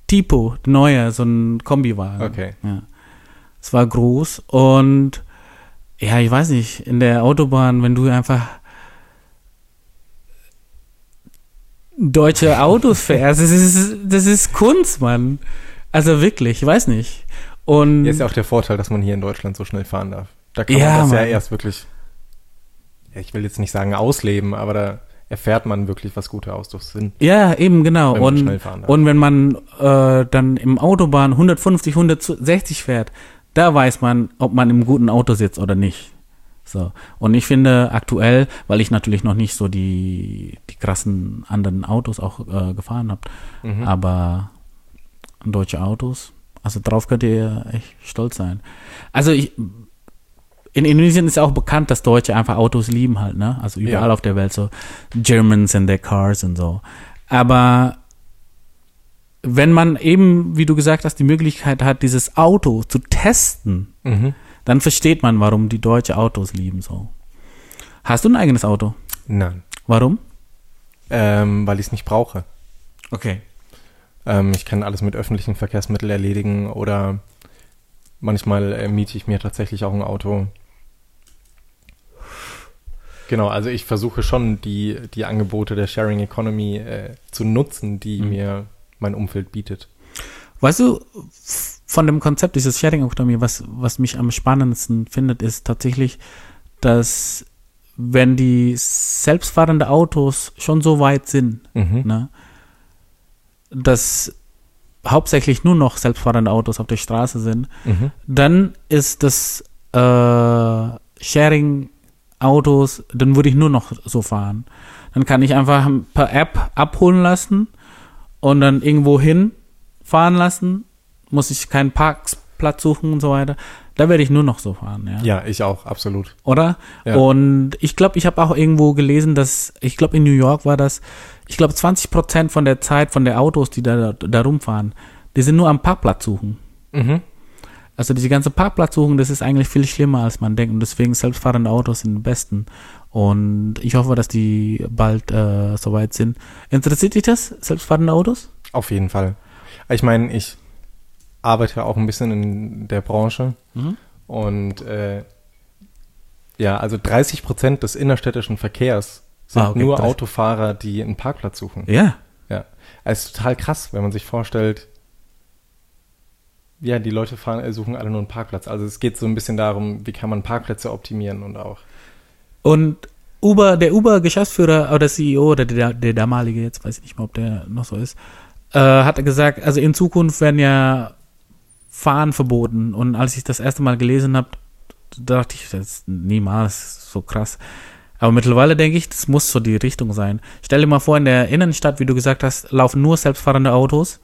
Speaker 2: Tipo, neuer, so ein Kombiwagen.
Speaker 3: Okay.
Speaker 2: Ja. Es war groß und ja, ich weiß nicht, in der Autobahn, wenn du einfach deutsche Autos fährst, das ist, das ist Kunst, Mann. Also wirklich, ich weiß nicht. Und
Speaker 3: Hier ist ja auch der Vorteil, dass man hier in Deutschland so schnell fahren darf. Da kann
Speaker 2: Ja,
Speaker 3: man das ja
Speaker 2: Mann.
Speaker 3: erst wirklich, ja, ich will jetzt nicht sagen ausleben, aber da erfährt man wirklich, was gute Autos sind.
Speaker 2: ja, eben genau.
Speaker 3: Wenn
Speaker 2: und, und wenn man äh, dann im Autobahn 150, 160 fährt, da weiß man, ob man im guten Auto sitzt oder nicht. So. Und ich finde aktuell, weil ich natürlich noch nicht so die, die krassen anderen Autos auch äh, gefahren habe,
Speaker 3: Mhm.
Speaker 2: aber deutsche Autos, also drauf könnt ihr echt stolz sein. Also ich, in Indonesien ist auch bekannt, dass Deutsche einfach Autos lieben halt, ne? Also überall
Speaker 3: Ja.
Speaker 2: auf der Welt so Germans and their cars und so. Aber wenn man eben, wie du gesagt hast, die Möglichkeit hat, dieses Auto zu testen,
Speaker 3: Mhm.
Speaker 2: Dann versteht man, warum die Deutsche Autos lieben so. Hast du ein eigenes Auto?
Speaker 3: Nein,
Speaker 2: Warum?
Speaker 3: ähm, weil ich es nicht brauche.
Speaker 2: Okay.
Speaker 3: Ähm, ich kann alles mit öffentlichen Verkehrsmitteln erledigen oder manchmal äh, miete ich mir tatsächlich auch ein Auto. Genau, also ich versuche schon die, die Angebote der Sharing Economy äh, zu nutzen, die
Speaker 2: Mhm.
Speaker 3: mir mein Umfeld bietet.
Speaker 2: Weißt du, von dem Konzept dieses Sharing Economy, was, was mich am spannendsten findet, ist tatsächlich, dass wenn die selbstfahrende Autos schon so weit sind,
Speaker 3: Mhm.
Speaker 2: ne, dass hauptsächlich nur noch selbstfahrende Autos auf der Straße sind,
Speaker 3: Mhm.
Speaker 2: dann ist das äh, Sharing Autos, dann würde ich nur noch so fahren. Dann kann ich einfach per App abholen lassen und dann irgendwo hin fahren lassen, muss ich keinen Parkplatz suchen und so weiter. Da werde ich nur noch so fahren, ja.
Speaker 3: Ja, ich auch, absolut.
Speaker 2: Oder?
Speaker 3: Ja.
Speaker 2: Und ich glaube, ich habe auch irgendwo gelesen, dass, ich glaube, in New York war das, ich glaube, 20 Prozent von der Zeit von der Autos, die da, da rumfahren, die sind nur am Parkplatz suchen.
Speaker 3: Mhm.
Speaker 2: Also diese ganze Parkplatzsuchung, das ist eigentlich viel schlimmer, als man denkt. Und deswegen selbstfahrende Autos sind die besten. Und ich hoffe, dass die bald äh, soweit sind. Interessiert dich das, selbstfahrende Autos?
Speaker 3: Auf jeden Fall. Ich meine, ich arbeite auch ein bisschen in der Branche
Speaker 2: Mhm.
Speaker 3: und äh, ja, also 30 Prozent des innerstädtischen Verkehrs sind
Speaker 2: Ah, okay,
Speaker 3: nur
Speaker 2: krass.
Speaker 3: Autofahrer, die einen Parkplatz suchen.
Speaker 2: Ja.
Speaker 3: Ja. Es ist total krass, wenn man sich vorstellt, ja, die Leute fahren, äh, suchen alle nur einen Parkplatz. Also es geht so ein bisschen darum, wie kann man Parkplätze optimieren und auch.
Speaker 2: Und Uber, der Uber-Geschäftsführer oder CEO oder der, der damalige, jetzt weiß ich nicht mehr, ob der noch so ist, äh, hat gesagt, also in Zukunft werden ja Fahren verboten. Und als ich das erste Mal gelesen habe, dachte ich, das ist niemals so krass. Aber mittlerweile denke ich, das muss so die Richtung sein. Stell dir mal vor, in der Innenstadt, wie du gesagt hast, laufen nur selbstfahrende Autos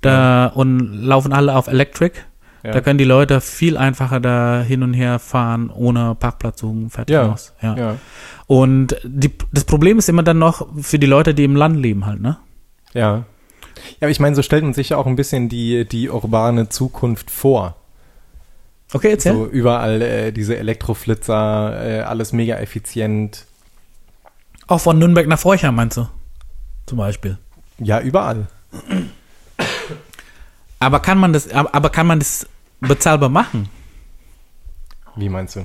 Speaker 2: da und laufen alle auf Electric.
Speaker 3: Ja.
Speaker 2: Da können die Leute viel einfacher da hin und her fahren, ohne Parkplatz suchen, fertig
Speaker 3: Ja,
Speaker 2: aus. Ja.
Speaker 3: ja.
Speaker 2: Und die, das Problem ist immer dann noch für die Leute, die im Land leben halt, ne?
Speaker 3: Ja. Ja, aber ich meine, so stellt man sich ja auch ein bisschen die, die urbane Zukunft vor.
Speaker 2: Okay, erzähl.
Speaker 3: So überall äh, diese Elektroflitzer, äh, alles mega effizient.
Speaker 2: Auch von Nürnberg nach Forchheim meinst du? Zum Beispiel.
Speaker 3: Ja, überall.
Speaker 2: Aber kann man das, aber aber kann man das bezahlbar machen?
Speaker 3: Wie meinst du?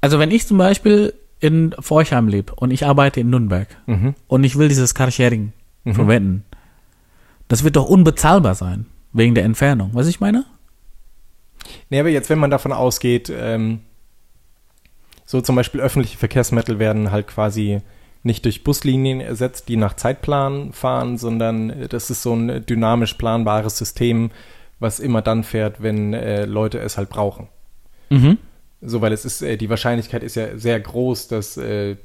Speaker 2: Also wenn ich zum Beispiel in Forchheim lebe und ich arbeite in Nürnberg
Speaker 3: Mhm.
Speaker 2: und ich will dieses Carsharing
Speaker 3: Mhm.
Speaker 2: verwenden, das wird doch unbezahlbar sein, wegen der Entfernung. Was ich meine?
Speaker 3: Nee, aber jetzt, wenn man davon ausgeht, ähm, so zum Beispiel öffentliche Verkehrsmittel werden halt quasi nicht durch Buslinien ersetzt, die nach Zeitplan fahren, sondern äh, das ist so ein dynamisch planbares System, was immer dann fährt, wenn äh, Leute es halt brauchen.
Speaker 2: Mhm.
Speaker 3: So, weil es ist, äh, die Wahrscheinlichkeit ist ja sehr groß, dass äh,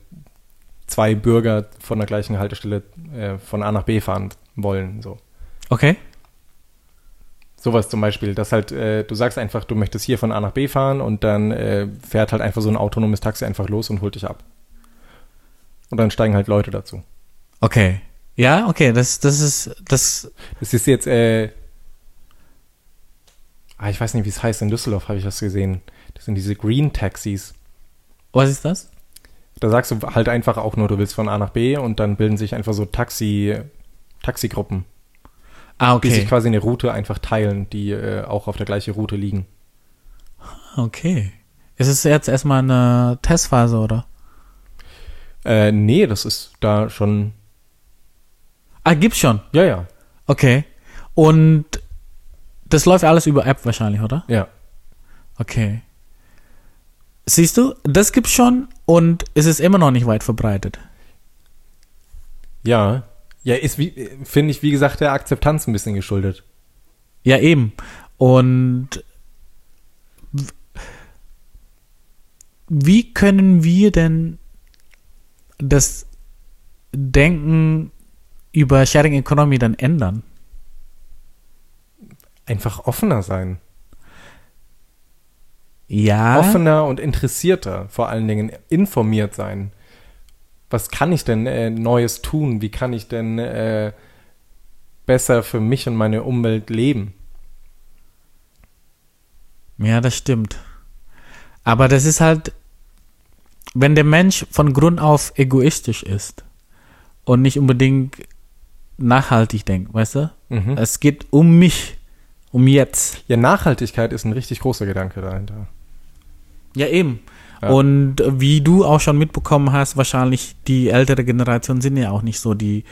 Speaker 3: zwei Bürger von der gleichen Haltestelle äh, von A nach B fahren wollen. So.
Speaker 2: Okay.
Speaker 3: Sowas zum Beispiel, dass halt, äh, du sagst einfach, du möchtest hier von A nach B fahren und dann äh, fährt halt einfach so ein autonomes Taxi einfach los und holt dich ab. Und dann steigen halt Leute dazu.
Speaker 2: Okay. Ja, okay, das, das ist, das,
Speaker 3: Das ist jetzt, äh, ah, ich weiß nicht, wie es heißt, in Düsseldorf habe ich das gesehen. Das sind diese Green Taxis.
Speaker 2: was ist das?
Speaker 3: Da sagst du halt einfach auch nur, du willst von A nach B und dann bilden sich einfach so Taxi, Taxigruppen,
Speaker 2: Ah,
Speaker 3: die sich
Speaker 2: okay.
Speaker 3: quasi eine Route einfach teilen, die äh, auch auf der gleichen Route liegen.
Speaker 2: Okay. Ist es jetzt erstmal eine Testphase, oder?
Speaker 3: Äh, nee, das ist da schon,
Speaker 2: Ah, gibt's schon.
Speaker 3: ja, ja,
Speaker 2: Okay. Und das läuft alles über App wahrscheinlich, oder?
Speaker 3: ja.
Speaker 2: Okay. Siehst du, das gibt's schon und es ist immer noch nicht weit verbreitet.
Speaker 3: Ja. Ja, ist wie, finde ich, wie gesagt, der Akzeptanz ein bisschen geschuldet.
Speaker 2: Ja, eben. Und wie können wir denn das Denken über Sharing Economy dann ändern?
Speaker 3: Einfach offener sein.
Speaker 2: Ja.
Speaker 3: Offener und interessierter, vor allen Dingen informiert sein. Was kann ich denn äh, Neues tun? Wie kann ich denn äh, besser für mich und meine Umwelt leben?
Speaker 2: Ja, das stimmt. Aber das ist halt, wenn der Mensch von Grund auf egoistisch ist und nicht unbedingt nachhaltig denkt, weißt du?
Speaker 3: Mhm.
Speaker 2: Es geht um mich, um jetzt.
Speaker 3: Ja, Nachhaltigkeit ist ein richtig großer Gedanke dahinter.
Speaker 2: Ja, eben.
Speaker 3: Ja.
Speaker 2: Und wie du auch schon mitbekommen hast, wahrscheinlich die ältere Generation sind ja auch nicht so die,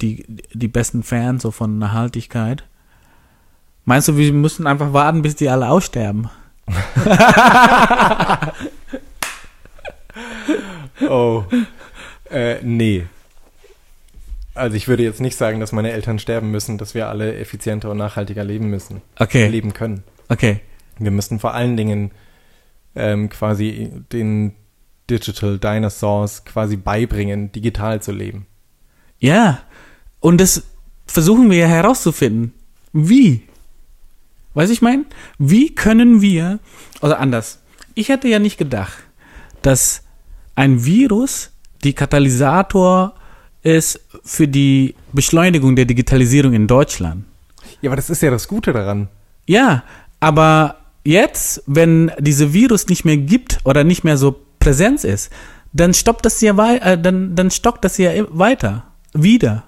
Speaker 2: die, die besten Fans so von Nachhaltigkeit. Meinst du, wir müssen einfach warten, bis die alle aussterben? *laughs*
Speaker 3: Oh. äh, nee. Also ich würde jetzt nicht sagen, dass meine Eltern sterben müssen, dass wir alle effizienter und nachhaltiger leben müssen.
Speaker 2: Okay.
Speaker 3: Leben können.
Speaker 2: Okay.
Speaker 3: Wir müssen vor allen Dingen ähm, quasi den Digital Dinosaurs quasi beibringen, digital zu leben.
Speaker 2: Ja. Und das versuchen wir ja herauszufinden. Wie? Weiß ich mein? Wie können wir, oder anders. Ich hätte ja nicht gedacht, dass ein Virus die Katalysator ist für die Beschleunigung der Digitalisierung in Deutschland.
Speaker 3: Ja, aber das ist ja das Gute daran.
Speaker 2: Ja, aber jetzt, wenn diese Virus nicht mehr gibt oder nicht mehr so Präsenz ist, dann stoppt das ja äh, dann, dann stockt das ja weiter. Wieder.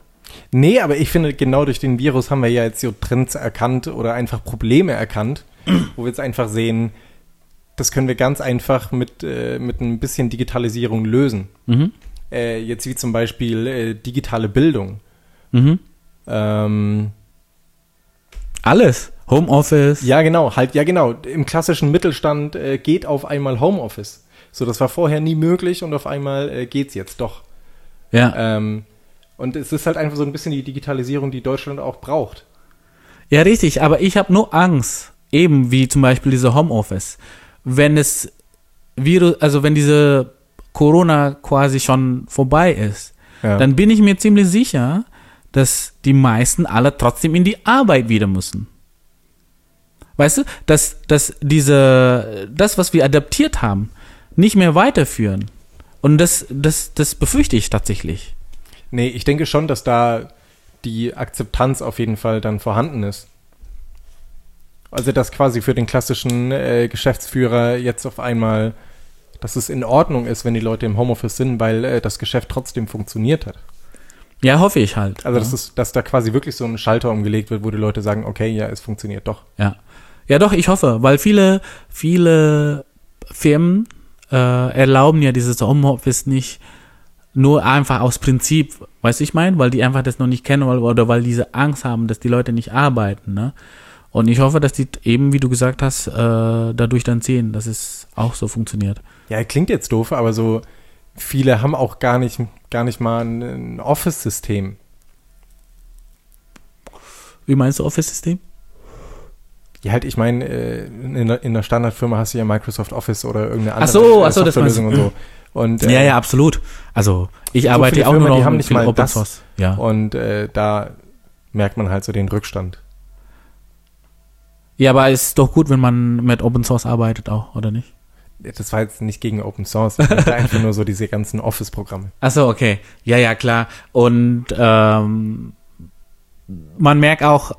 Speaker 3: Nee, aber ich finde, genau durch den Virus haben wir ja jetzt so Trends erkannt oder einfach Probleme erkannt, *clears throat* wo wir jetzt einfach sehen, das können wir ganz einfach mit, äh, mit ein bisschen Digitalisierung lösen.
Speaker 2: Mhm.
Speaker 3: äh, jetzt wie zum Beispiel äh, digitale Bildung.
Speaker 2: Mhm.
Speaker 3: Ähm,
Speaker 2: Alles. Homeoffice.
Speaker 3: ja, genau, halt, ja, genau. Im klassischen Mittelstand äh, geht auf einmal Homeoffice. So, das war vorher nie möglich und auf einmal äh, geht's jetzt doch.
Speaker 2: Ja.
Speaker 3: Ähm, und es ist halt einfach so ein bisschen die Digitalisierung, die Deutschland auch braucht.
Speaker 2: Ja, richtig, aber ich habe nur Angst, eben wie zum Beispiel diese Homeoffice. Wenn es Virus, also wenn diese Corona quasi schon vorbei ist,
Speaker 3: Ja.
Speaker 2: dann bin ich mir ziemlich sicher, dass die meisten alle trotzdem in die Arbeit wieder müssen. Weißt du, dass, dass diese, das, was wir adaptiert haben, nicht mehr weiterführen. Und das, das, das befürchte ich tatsächlich.
Speaker 3: Nee, ich denke schon, dass da die Akzeptanz auf jeden Fall dann vorhanden ist. Also, dass quasi für den klassischen äh, Geschäftsführer jetzt auf einmal, dass es in Ordnung ist, wenn die Leute im Homeoffice sind, weil äh, das Geschäft trotzdem funktioniert hat.
Speaker 2: Ja, hoffe ich halt.
Speaker 3: Also,
Speaker 2: ja.
Speaker 3: dass, es, dass da quasi wirklich so ein Schalter umgelegt wird, wo die Leute sagen, okay, ja, es funktioniert doch.
Speaker 2: Ja. Ja, doch, ich hoffe, weil viele, viele Firmen äh, erlauben ja dieses Homeoffice nicht nur einfach aus Prinzip, weißt du, ich meine, weil die einfach das noch nicht kennen weil, oder weil diese Angst haben, dass die Leute nicht arbeiten, ne? Und ich hoffe, dass die eben, wie du gesagt hast, äh, dadurch dann sehen, dass es auch so funktioniert.
Speaker 3: Ja, klingt jetzt doof, aber so viele haben auch gar nicht, gar nicht mal ein, ein Office-System.
Speaker 2: Wie meinst du Office-System?
Speaker 3: Ja, halt, ich meine, äh, in, der- in der Standardfirma hast du ja Microsoft Office oder irgendeine andere
Speaker 2: Ach so, ach so, das du.
Speaker 3: und so. Und, äh,
Speaker 2: ja, ja, absolut. Also ich
Speaker 3: so
Speaker 2: arbeite auch nur
Speaker 3: Firmen,
Speaker 2: noch
Speaker 3: die haben nicht mal
Speaker 2: Open
Speaker 3: das.
Speaker 2: Source. Ja.
Speaker 3: Und äh, da merkt man halt so den Rückstand.
Speaker 2: ja, aber es ist doch gut, wenn man mit Open Source arbeitet auch, oder nicht?
Speaker 3: Das war jetzt nicht gegen Open Source, einfach nur so diese ganzen Office-Programme. *laughs*
Speaker 2: Ach so, okay. Ja, ja, klar. Und ähm, man merkt auch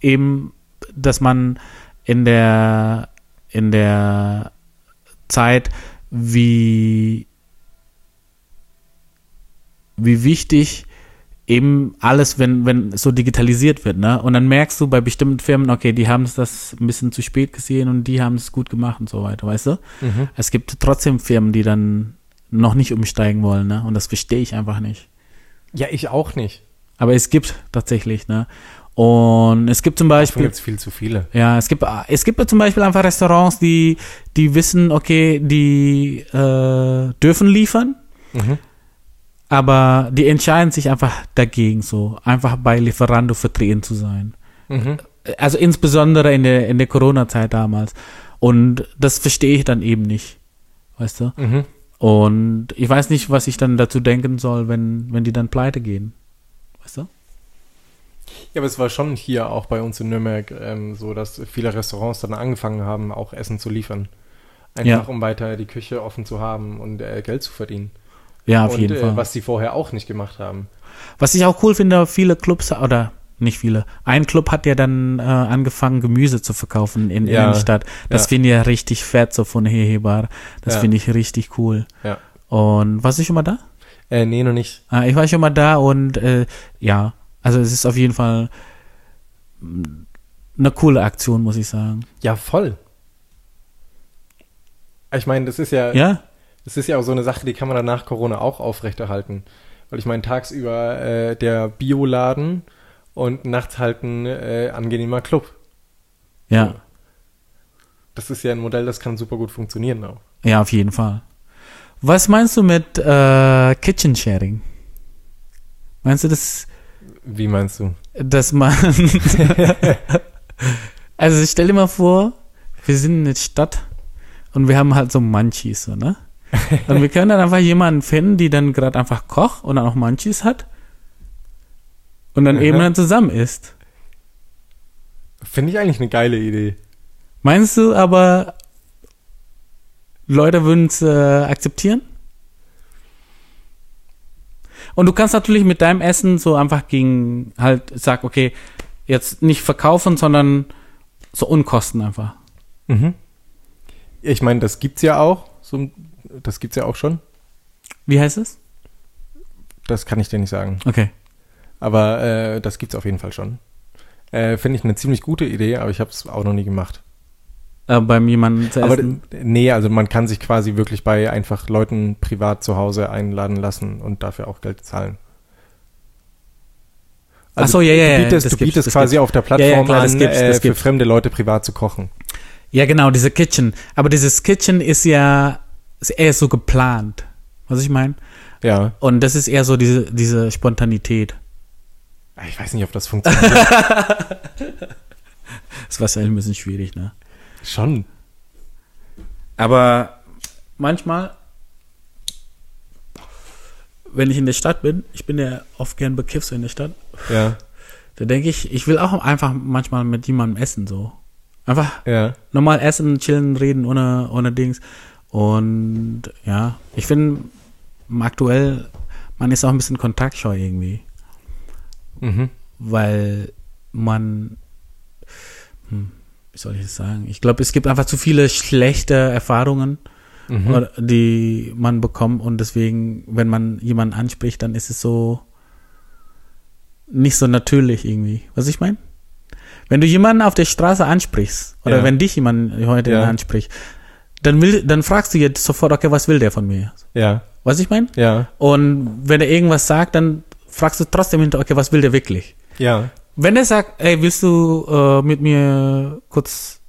Speaker 2: eben, dass man in der in der Zeit, wie wie wichtig eben alles, wenn wenn so digitalisiert wird, ne? Und dann merkst du bei bestimmten Firmen, okay, die haben es das ein bisschen zu spät gesehen und die haben es gut gemacht und so weiter, weißt du?
Speaker 3: Mhm.
Speaker 2: Es gibt trotzdem Firmen, die dann noch nicht umsteigen wollen, ne? Und das verstehe ich einfach nicht.
Speaker 3: Ja, ich auch nicht.
Speaker 2: Aber es gibt tatsächlich, ne? Und es gibt zum
Speaker 3: Davon
Speaker 2: Beispiel,
Speaker 3: gibt es viel zu viele.
Speaker 2: ja, es gibt, es gibt zum Beispiel einfach Restaurants, die, die wissen, okay, die äh, dürfen liefern,
Speaker 3: Mhm.
Speaker 2: aber die entscheiden sich einfach dagegen, so einfach bei Lieferando vertreten zu sein.
Speaker 3: Mhm.
Speaker 2: Also insbesondere in der, in der Corona-Zeit damals. Und das verstehe ich dann eben nicht, weißt du?
Speaker 3: Mhm.
Speaker 2: Und ich weiß nicht, was ich dann dazu denken soll, wenn, wenn die dann pleite gehen. Weißt du?
Speaker 3: Ja, aber es war schon hier auch bei uns in Nürnberg ähm, so, dass viele Restaurants dann angefangen haben, auch Essen zu liefern. Einfach
Speaker 2: Ja.
Speaker 3: um weiter die Küche offen zu haben und äh, Geld zu verdienen.
Speaker 2: Ja, auf
Speaker 3: und
Speaker 2: jeden
Speaker 3: äh,
Speaker 2: Fall.
Speaker 3: was sie vorher auch nicht gemacht haben.
Speaker 2: Was ich auch cool finde, viele Clubs, oder nicht viele, ein Club hat ja dann äh, angefangen, Gemüse zu verkaufen in,
Speaker 3: Ja,
Speaker 2: der Stadt. Das
Speaker 3: ja.
Speaker 2: finde ich ja richtig fett, so von Hehebar. Das
Speaker 3: Ja.
Speaker 2: finde ich richtig cool.
Speaker 3: Ja.
Speaker 2: Und warst du schon mal da?
Speaker 3: Äh, nee, noch nicht.
Speaker 2: Ah, ich war schon mal da und äh, ja, also es ist auf jeden Fall eine coole Aktion, muss ich sagen.
Speaker 3: Ja, voll. Ich meine, das ist ja,
Speaker 2: Ja?
Speaker 3: das ist ja auch so eine Sache, die kann man dann nach Corona auch aufrechterhalten. Weil ich meine, tagsüber äh, der Bioladen und nachts halt ein äh, angenehmer Club.
Speaker 2: Ja.
Speaker 3: Das ist ja ein Modell, das kann super gut funktionieren auch.
Speaker 2: Ja, auf jeden Fall. Was meinst du mit äh, Kitchen Sharing? Meinst du das,
Speaker 3: Wie meinst du?
Speaker 2: dass man. *laughs* also stell dir mal vor, wir sind in der Stadt und wir haben halt so Munchies, so, ne? Und wir können dann einfach jemanden finden, die dann gerade einfach kocht und dann auch Munchies hat. Und dann
Speaker 3: Aha.
Speaker 2: eben dann zusammen isst.
Speaker 3: Finde ich eigentlich eine geile Idee.
Speaker 2: Meinst du aber, Leute würden es äh, akzeptieren? Und du kannst natürlich mit deinem Essen so einfach gegen halt sag, okay, jetzt nicht verkaufen, sondern so Unkosten einfach.
Speaker 3: Mhm. Ich meine, das gibt's ja auch. So, das gibt's ja auch schon.
Speaker 2: Wie heißt es?
Speaker 3: Das kann ich dir nicht sagen.
Speaker 2: Okay.
Speaker 3: Aber äh, das gibt's auf jeden Fall schon. Äh, Finde ich eine ziemlich gute Idee, aber ich habe es auch noch nie gemacht.
Speaker 2: Äh, beim jemanden zu
Speaker 3: Aber
Speaker 2: essen.
Speaker 3: d- nee, also man kann sich quasi wirklich bei einfach Leuten privat zu Hause einladen lassen und dafür auch Geld zahlen.
Speaker 2: Ach so, ja, ja, ja,
Speaker 3: Du bietest,
Speaker 2: das
Speaker 3: du bietest
Speaker 2: das
Speaker 3: quasi
Speaker 2: gibt's.
Speaker 3: auf der
Speaker 2: Ja, ja,
Speaker 3: Plattform
Speaker 2: klar, das
Speaker 3: an,
Speaker 2: gibt's, das
Speaker 3: äh, für fremde Leute privat zu kochen.
Speaker 2: Ja, genau, diese Kitchen. Aber dieses Kitchen ist ja ist eher so geplant. Was ich meine?
Speaker 3: Ja.
Speaker 2: Und das ist eher so diese, diese Spontanität.
Speaker 3: Ich weiß nicht, ob das funktioniert. *laughs*
Speaker 2: Das war ein bisschen schwierig, ne?
Speaker 3: Schon.
Speaker 2: Aber manchmal, wenn ich in der Stadt bin, ich bin ja oft gern bekifft so in der Stadt,
Speaker 3: Ja.
Speaker 2: da denke ich, ich will auch einfach manchmal mit jemandem essen, so. Einfach
Speaker 3: Ja.
Speaker 2: normal essen, chillen, reden, ohne, ohne Dings. Und ja, ich finde aktuell, man ist auch ein bisschen kontaktscheu irgendwie,
Speaker 3: Mhm.
Speaker 2: weil man, hm, wie soll ich das sagen? Ich glaube, es gibt einfach zu viele schlechte Erfahrungen,
Speaker 3: Mhm.
Speaker 2: die man bekommt und deswegen, wenn man jemanden anspricht, dann ist es so nicht so natürlich irgendwie. Was ich meine? Wenn du jemanden auf der Straße ansprichst oder
Speaker 3: Ja.
Speaker 2: wenn dich jemand heute
Speaker 3: Ja.
Speaker 2: anspricht, dann will, dann fragst du jetzt sofort, okay, was will der von mir?
Speaker 3: Ja.
Speaker 2: Was ich meine?
Speaker 3: Ja.
Speaker 2: Und wenn er irgendwas sagt, dann fragst du trotzdem hinter, okay, was will der wirklich?
Speaker 3: Ja.
Speaker 2: Wenn er sagt, ey, willst du äh, mit mir kurz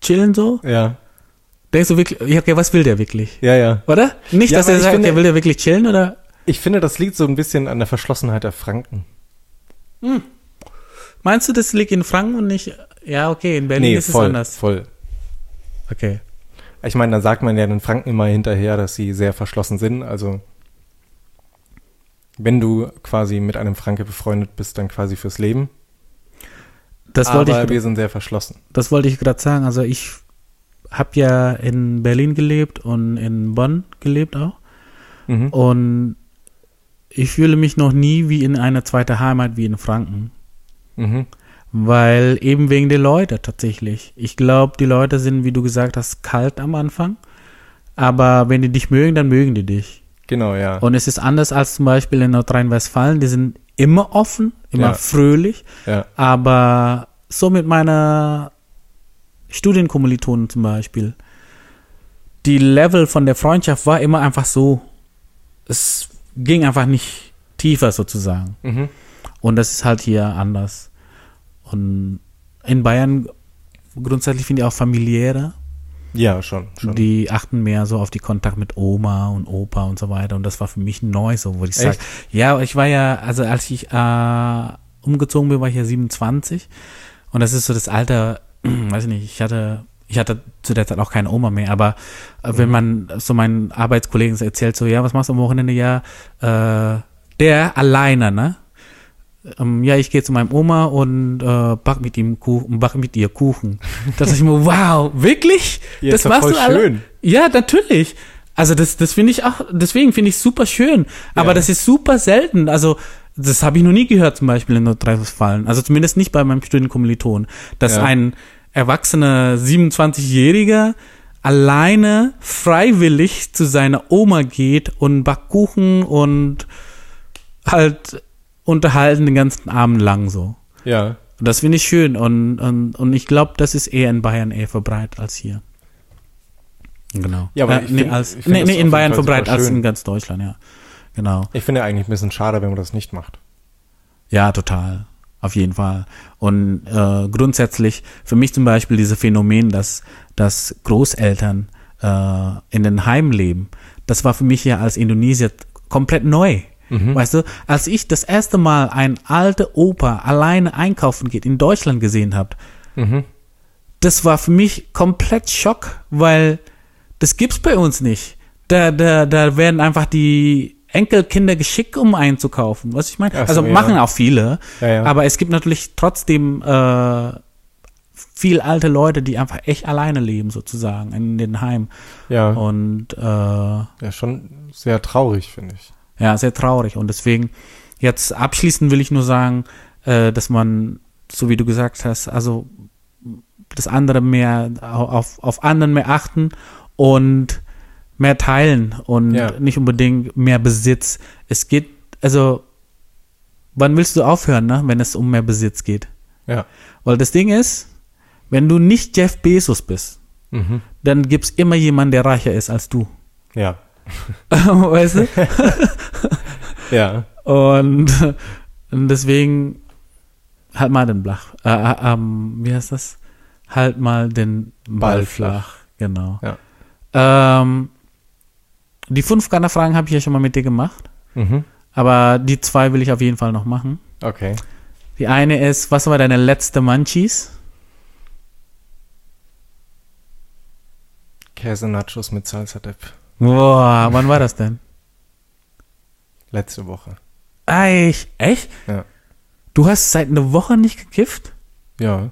Speaker 2: chillen so?
Speaker 3: Ja.
Speaker 2: Denkst du wirklich, ja, okay, was will der wirklich?
Speaker 3: Ja, ja.
Speaker 2: Oder? Nicht,
Speaker 3: Ja,
Speaker 2: dass er sagt,
Speaker 3: finde-
Speaker 2: er will der wirklich chillen oder?
Speaker 3: Ich finde, das liegt so ein bisschen an der Verschlossenheit der Franken.
Speaker 2: Meinst du, das liegt in Franken und nicht? Ja, okay, in Berlin
Speaker 3: nee,
Speaker 2: ist
Speaker 3: voll,
Speaker 2: es anders.
Speaker 3: voll.
Speaker 2: Okay.
Speaker 3: Ich meine, da sagt man ja den Franken immer hinterher, dass sie sehr verschlossen sind. Also, wenn du quasi mit einem Franke befreundet bist, dann quasi fürs Leben.
Speaker 2: Das
Speaker 3: Aber
Speaker 2: wollte ich,
Speaker 3: wir sind sehr verschlossen.
Speaker 2: das wollte ich gerade sagen. Also ich habe ja in Berlin gelebt und in Bonn gelebt auch.
Speaker 3: Mhm.
Speaker 2: Und ich fühle mich noch nie wie in einer zweiten Heimat wie in Franken.
Speaker 3: Mhm.
Speaker 2: Weil eben wegen der Leute tatsächlich. Ich glaube, die Leute sind, wie du gesagt hast, kalt am Anfang. Aber wenn die dich mögen, dann mögen die dich.
Speaker 3: Genau, ja.
Speaker 2: Und es ist anders als zum Beispiel in Nordrhein-Westfalen. Die sind immer offen, immer
Speaker 3: Ja.
Speaker 2: fröhlich.
Speaker 3: ja.
Speaker 2: Aber so mit meiner Studienkommilitonen zum Beispiel, die Level von der Freundschaft war immer einfach so. Es ging einfach nicht tiefer sozusagen.
Speaker 3: Mhm.
Speaker 2: Und das ist halt hier anders. Und in Bayern grundsätzlich finde ich auch familiärer.
Speaker 3: Ja, schon. schon.
Speaker 2: Die achten mehr so auf die Kontakt mit Oma und Opa und so weiter. Und das war für mich neu so, wo ich sage,
Speaker 3: Echt?
Speaker 2: ja, ich war ja, also als ich äh, umgezogen bin, war ich ja 27. Und das ist so das Alter, *clears throat* weiß ich nicht, ich hatte, ich hatte zu der Zeit auch keine Oma mehr, aber äh, wenn man so meinen Arbeitskollegen erzählt, so, ja, was machst du am Wochenende? Ja, äh, der alleine, ne? Ähm, ja, ich gehe zu meinem Oma und äh, back mit ihm Kuchen, back mit ihr Kuchen. *laughs* Da dachte ich mir, wow, wirklich?
Speaker 3: Ja,
Speaker 2: das machst du alle?
Speaker 3: schön.
Speaker 2: Ja, natürlich. Also das, das finde ich auch, deswegen finde ich super schön. Aber
Speaker 3: Ja.
Speaker 2: das ist super selten. Also das habe ich noch nie gehört, zum Beispiel in Nordrhein-Westfalen. Also zumindest nicht bei meinem Studienkommiliton, dass
Speaker 3: Ja.
Speaker 2: ein erwachsener 27-Jähriger alleine freiwillig zu seiner Oma geht und backt Kuchen und halt unterhalten den ganzen Abend lang so.
Speaker 3: Ja.
Speaker 2: Und das finde ich schön und, und, und ich glaube, das ist eher in Bayern eher verbreitet als hier. Genau.
Speaker 3: Ja, aber
Speaker 2: Äh, nee,
Speaker 3: find-
Speaker 2: als, nee, nee, in Bayern verbreitet als in ganz Deutschland, ja. Genau.
Speaker 3: Ich finde eigentlich ein bisschen schade, wenn man das nicht macht.
Speaker 2: Ja, total. Auf jeden Fall. Und äh, grundsätzlich, für mich zum Beispiel dieses Phänomen, dass, dass Großeltern äh, in den Heimen leben, das war für mich ja als Indonesier komplett neu. Weißt du, als ich das erste Mal ein alter Opa alleine einkaufen geht in Deutschland gesehen habe,
Speaker 3: Mhm.
Speaker 2: das war für mich komplett Schock, weil das gibt's bei uns nicht. Da, da, da werden einfach die Enkelkinder geschickt, um einzukaufen. Was ich meine?
Speaker 3: Ach so,
Speaker 2: Also
Speaker 3: ja.
Speaker 2: machen auch viele,
Speaker 3: Ja, ja.
Speaker 2: aber es gibt natürlich trotzdem äh, viel alte Leute, die einfach echt alleine leben, sozusagen, in den Heimen.
Speaker 3: Ja.
Speaker 2: Und äh,
Speaker 3: Ja, schon sehr traurig, finde ich.
Speaker 2: Ja, sehr traurig. Und deswegen, jetzt abschließend will ich nur sagen, äh, dass man, so wie du gesagt hast, also das andere mehr auf, auf anderen mehr achten und mehr teilen und
Speaker 3: Ja.
Speaker 2: nicht unbedingt mehr Besitz. Es geht, also, wann willst du aufhören, ne, wenn es um mehr Besitz geht?
Speaker 3: Ja.
Speaker 2: Weil das Ding ist, Wenn du nicht Jeff Bezos bist,
Speaker 3: Mhm.
Speaker 2: dann gibt's immer jemanden, der reicher ist als du.
Speaker 3: Ja. *laughs*
Speaker 2: weißt du?
Speaker 3: Ja.
Speaker 2: Und, und deswegen halt mal den Blach. Äh, äh, ähm, wie heißt das? Halt mal den Ball,
Speaker 3: Ball flach.
Speaker 2: Genau.
Speaker 3: Ja.
Speaker 2: Ähm, die fünf Fragen habe ich ja schon mal mit dir gemacht.
Speaker 3: Mhm.
Speaker 2: Aber die zwei will ich auf jeden Fall noch machen.
Speaker 3: Okay.
Speaker 2: Die eine ist, was war deine letzte Munchies?
Speaker 3: Käse-Nachos mit Salsa-Dip.
Speaker 2: Boah, wann war das denn?
Speaker 3: Letzte Woche.
Speaker 2: Eich, echt?
Speaker 3: Ja.
Speaker 2: Du hast seit einer Woche nicht gekifft?
Speaker 3: Ja.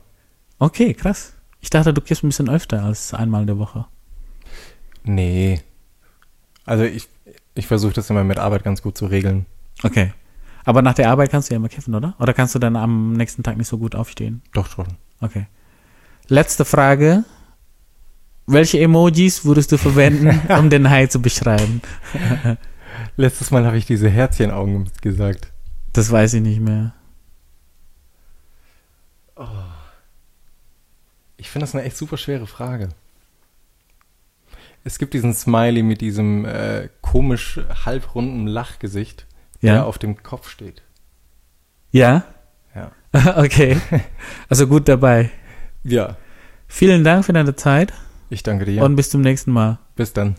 Speaker 2: Okay, krass. Ich dachte, du kiffst ein bisschen öfter als einmal in der Woche.
Speaker 3: Nee. Also ich, ich versuche das immer mit Arbeit ganz gut zu regeln.
Speaker 2: Okay. Aber nach der Arbeit kannst du ja immer kiffen, oder? Oder kannst du dann am nächsten Tag nicht so gut aufstehen?
Speaker 3: Doch schon.
Speaker 2: Okay. Letzte Frage. Welche Emojis würdest du verwenden, *laughs* um den Hai zu beschreiben? *laughs*
Speaker 3: Letztes Mal habe ich diese Herzchenaugen gesagt.
Speaker 2: Das weiß ich nicht mehr.
Speaker 3: Ich finde das eine echt super schwere Frage. Es gibt diesen Smiley mit diesem äh, komisch halbrunden Lachgesicht,
Speaker 2: Ja.
Speaker 3: der auf dem Kopf steht.
Speaker 2: Ja?
Speaker 3: Ja. *laughs*
Speaker 2: okay. Also gut dabei.
Speaker 3: Ja.
Speaker 2: Vielen Dank für deine Zeit
Speaker 3: Ich danke dir.
Speaker 2: und bis zum nächsten Mal.
Speaker 3: bis dann.